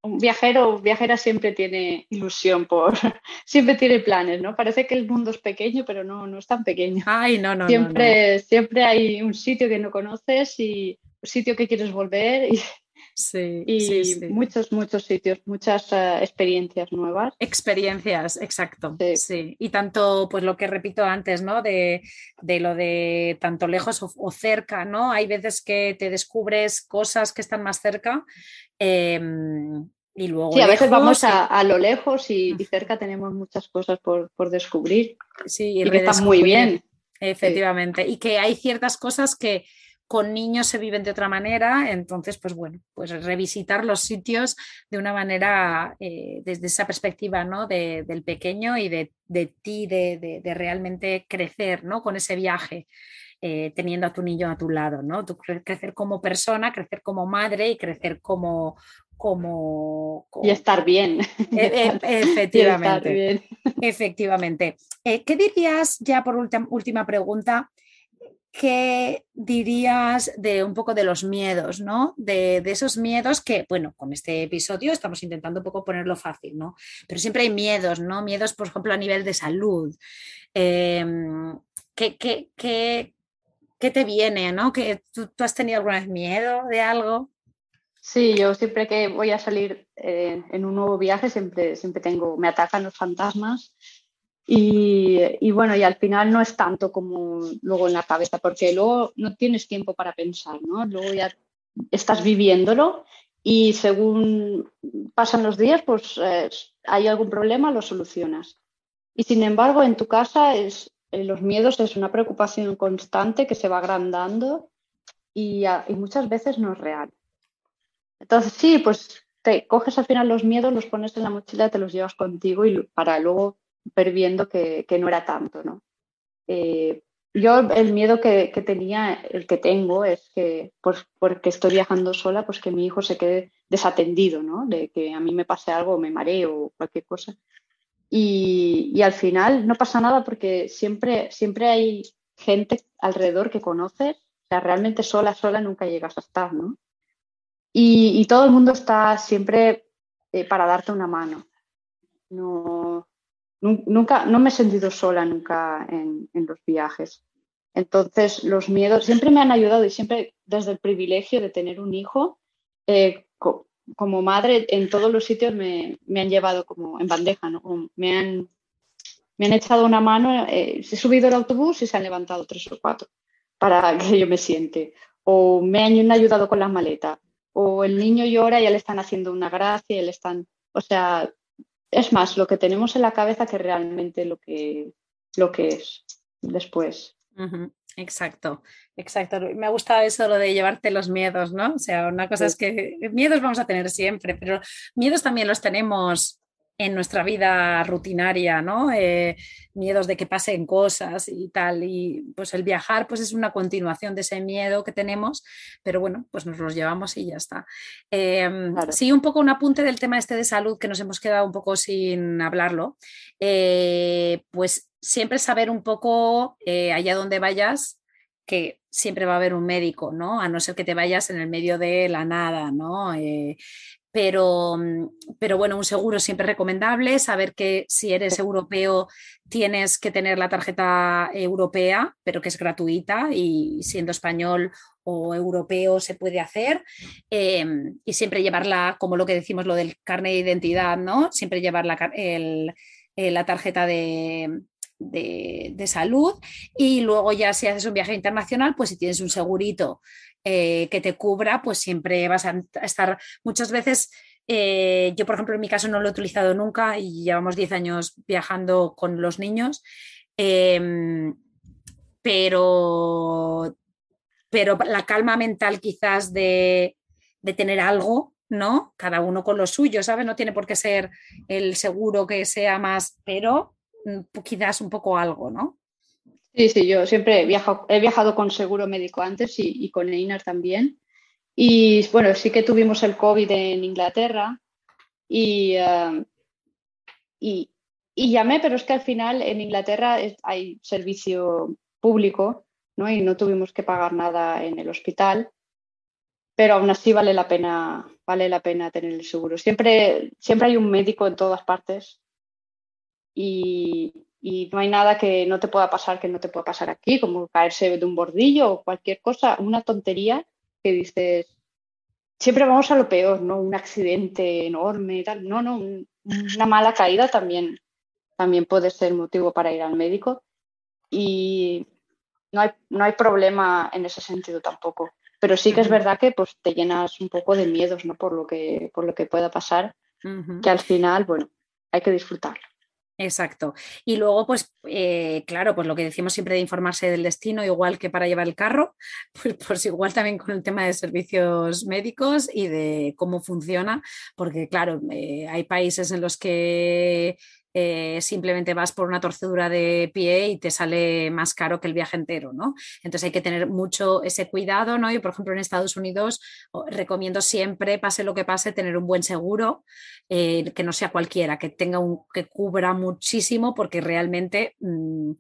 un viajero o viajera siempre tiene ilusión por, <laughs> siempre tiene planes, ¿no? Parece que el mundo es pequeño, pero no, no es tan pequeño. Ay, no, no. Siempre, siempre hay un sitio que no conoces y un sitio que quieres volver y, Sí, y muchos, muchos sitios, muchas eh, experiencias nuevas. Experiencias, exacto. Sí. Y tanto, pues lo que repito antes, ¿no? De, lo de tanto lejos o, cerca, ¿no? Hay veces que te descubres cosas que están más cerca. Em, y luego sí, a veces vamos a, lo lejos y, cerca tenemos muchas cosas por, descubrir. Sí, y, que está muy bien. Efectivamente. Y que hay ciertas cosas que, con niños se viven de otra manera, entonces, pues bueno, pues revisitar los sitios de una manera, eh, desde esa perspectiva, ¿no? del pequeño y de, ti, de, realmente crecer, ¿no? Con ese viaje. Eh, teniendo a tu niño a tu lado, ¿no? crecer como persona, crecer como madre y crecer como, como, y estar bien. <laughs> E, e, <laughs> efectivamente. Efectivamente. Eh, ¿Qué dirías ya por última pregunta? ¿Qué dirías de un poco de los miedos, ¿no? De, esos miedos que, bueno, con este episodio estamos intentando un poco ponerlo fácil, ¿no? Pero siempre hay miedos, ¿no? Miedos, por ejemplo, a nivel de salud. Em, ¿qué, te viene, ¿no? ¿Que tú, has tenido alguna vez miedo de algo? Sí, yo siempre que voy a salir eh, en un nuevo viaje siempre, siempre tengo, me atacan los fantasmas y, bueno, y al final no es tanto como luego en la cabeza, porque luego no tienes tiempo para pensar, ¿no? Luego ya estás viviéndolo y según pasan los días, pues eh, hay algún problema, lo solucionas. Y sin embargo, en tu casa es, eh, los miedos es una preocupación constante que se va agrandando y, y muchas veces no es real. Entonces, sí, pues te coges al final los miedos, los pones en la mochila, te los llevas contigo y para luego ver viendo que, no era tanto, ¿no? Eh, yo el miedo que, tenía, el que tengo, es que, pues, porque estoy viajando sola, pues que mi hijo se quede desatendido, ¿no? De que a mí me pase algo, me mareo o cualquier cosa. Y, al final no pasa nada porque siempre, siempre hay gente alrededor que conoces, o sea, realmente sola, sola nunca llegas a estar, ¿no? Y, todo el mundo está siempre eh, para darte una mano. No, nunca, no me he sentido sola nunca en, los viajes. Entonces, los miedos siempre me han ayudado y siempre desde el privilegio de tener un hijo, eh, como madre, en todos los sitios me, han llevado como en bandeja, ¿no? me, han, me han echado una mano, eh, he subido el autobús y se han levantado tres o cuatro para que yo me siente. O me han ayudado con las maletas. O el niño llora y ya le están haciendo una gracia y le están, o sea, es más lo que tenemos en la cabeza que realmente lo que, lo que es después. Exacto, exacto. Me ha gustado eso lo de llevarte los miedos, ¿no? O sea, una cosa es que miedos vamos a tener siempre, pero miedos también los tenemos en nuestra vida rutinaria, ¿no? Eh, miedos de que pasen cosas y tal. Y pues el viajar pues es una continuación de ese miedo que tenemos, pero bueno, pues nos los llevamos y ya está. Em, sí, un poco un apunte del tema este de salud que nos hemos quedado un poco sin hablarlo. Eh, pues siempre saber un poco eh, allá donde vayas que siempre va a haber un médico, ¿no? A no ser que te vayas en el medio de la nada, ¿no? Pero, pero bueno, un seguro siempre recomendable, saber que si eres europeo tienes que tener la tarjeta europea, pero que es gratuita y siendo español o europeo se puede hacer em, y siempre llevarla, como lo que decimos, lo del carne de identidad, ¿no? Siempre llevar la, la tarjeta de, de, salud y luego ya si haces un viaje internacional, pues si tienes un segurito eh, que te cubra, pues siempre vas a estar muchas veces. Eh, yo, por ejemplo, en mi caso no lo he utilizado nunca y llevamos 10 años viajando con los niños, em, pero, pero la calma mental quizás de, de tener algo ¿no? Cada uno con lo suyo, ¿sabes? No tiene por qué ser el seguro que sea más, pero Mm, quizás un poco algo, ¿no? Sí, sí, yo siempre he viajado, con seguro médico antes y, con Einar también. Y bueno, sí que tuvimos el COVID en Inglaterra y, eh, llamé, pero es que al final en Inglaterra hay servicio público ¿no? y no tuvimos que pagar nada en el hospital, pero aún así vale la pena, vale la pena tener el seguro. Siempre, siempre hay un médico en todas partes y, no hay nada que no te pueda pasar que no te pueda pasar aquí, como caerse de un bordillo o cualquier cosa, una tontería que dices, siempre vamos a lo peor, ¿no? Un accidente enorme, tal. No, no, una mala caída también, también puede ser motivo para ir al médico y no hay, no hay problema en ese sentido tampoco. Pero sí que es verdad que pues, te llenas un poco de miedos ¿no? por, lo que, por lo que pueda pasar, que al final, bueno, hay que disfrutarlo. Exacto. Y luego, pues, eh, claro, pues lo que decimos siempre de informarse del destino, igual que para llevar el carro, <laughs> pues, pues, igual también con el tema de servicios médicos y de cómo funciona, porque claro, eh, hay países en los que eh, simplemente vas por una torcedura de pie y te sale más caro que el viaje entero, ¿no? Entonces hay que tener mucho ese cuidado, ¿no? Y por ejemplo en Estados Unidos recomiendo siempre, pase lo que pase, tener un buen seguro, eh, que no sea cualquiera, que tenga un, que cubra muchísimo, porque realmente mm,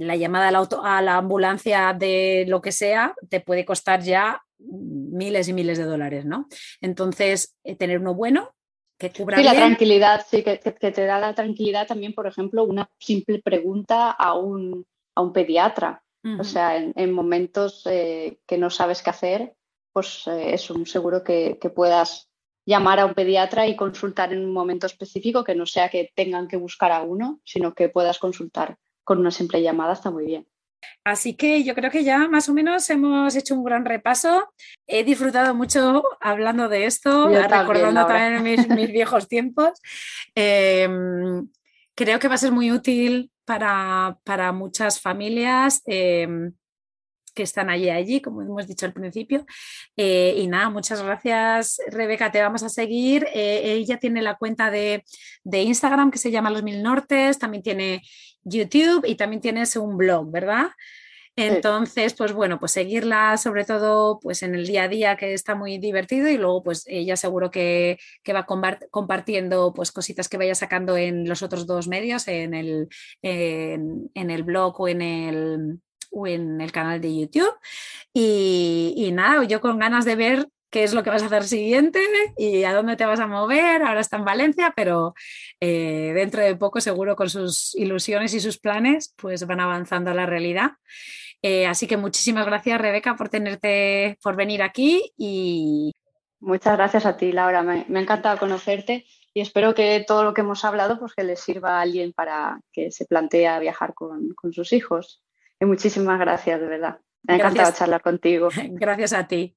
la llamada a la, a la ambulancia de lo que sea te puede costar ya miles y miles de dólares, ¿no? Entonces, eh, tener uno bueno, que cubra sí, la tranquilidad, sí, que, te da la tranquilidad también, por ejemplo, una simple pregunta a un, a un pediatra. O sea, en, momentos eh, que no sabes qué hacer, pues eh, es un seguro que, puedas llamar a un pediatra y consultar en un momento específico, que no sea que tengan que buscar a uno, sino que puedas consultar con una simple llamada, está muy bien. Así que yo creo que ya más o menos hemos hecho un gran repaso. He disfrutado mucho hablando de esto, recordando también, <laughs> mis, viejos tiempos. Em, creo que va a ser muy útil para, muchas familias. Em, que están allí, allí, como hemos dicho al principio. Eh, y nada, muchas gracias, Rebeca. Te vamos a seguir. Eh, ella tiene la cuenta de, de, Instagram que se llama Los Mil Nortes, también tiene YouTube y también tienes un blog, ¿verdad? Entonces, pues bueno, pues seguirla sobre todo pues en el día a día que está muy divertido y luego pues ella seguro que, va compartiendo pues cositas que vaya sacando en los otros dos medios, en el, en, el blog o en el, o en el canal de YouTube. Y, y nada, yo con ganas de ver qué es lo que vas a hacer siguiente y a dónde te vas a mover. Ahora está en Valencia, pero eh, dentro de poco seguro con sus ilusiones y sus planes pues van avanzando a la realidad. Eh, así que muchísimas gracias Rebeca por tenerte, por venir aquí y... Muchas gracias a ti Laura, me, ha encantado conocerte y espero que todo lo que hemos hablado pues que le sirva a alguien para que se plantea viajar con, sus hijos. Y muchísimas gracias, de verdad. Me ha encantado charlar contigo. <laughs> Gracias a ti.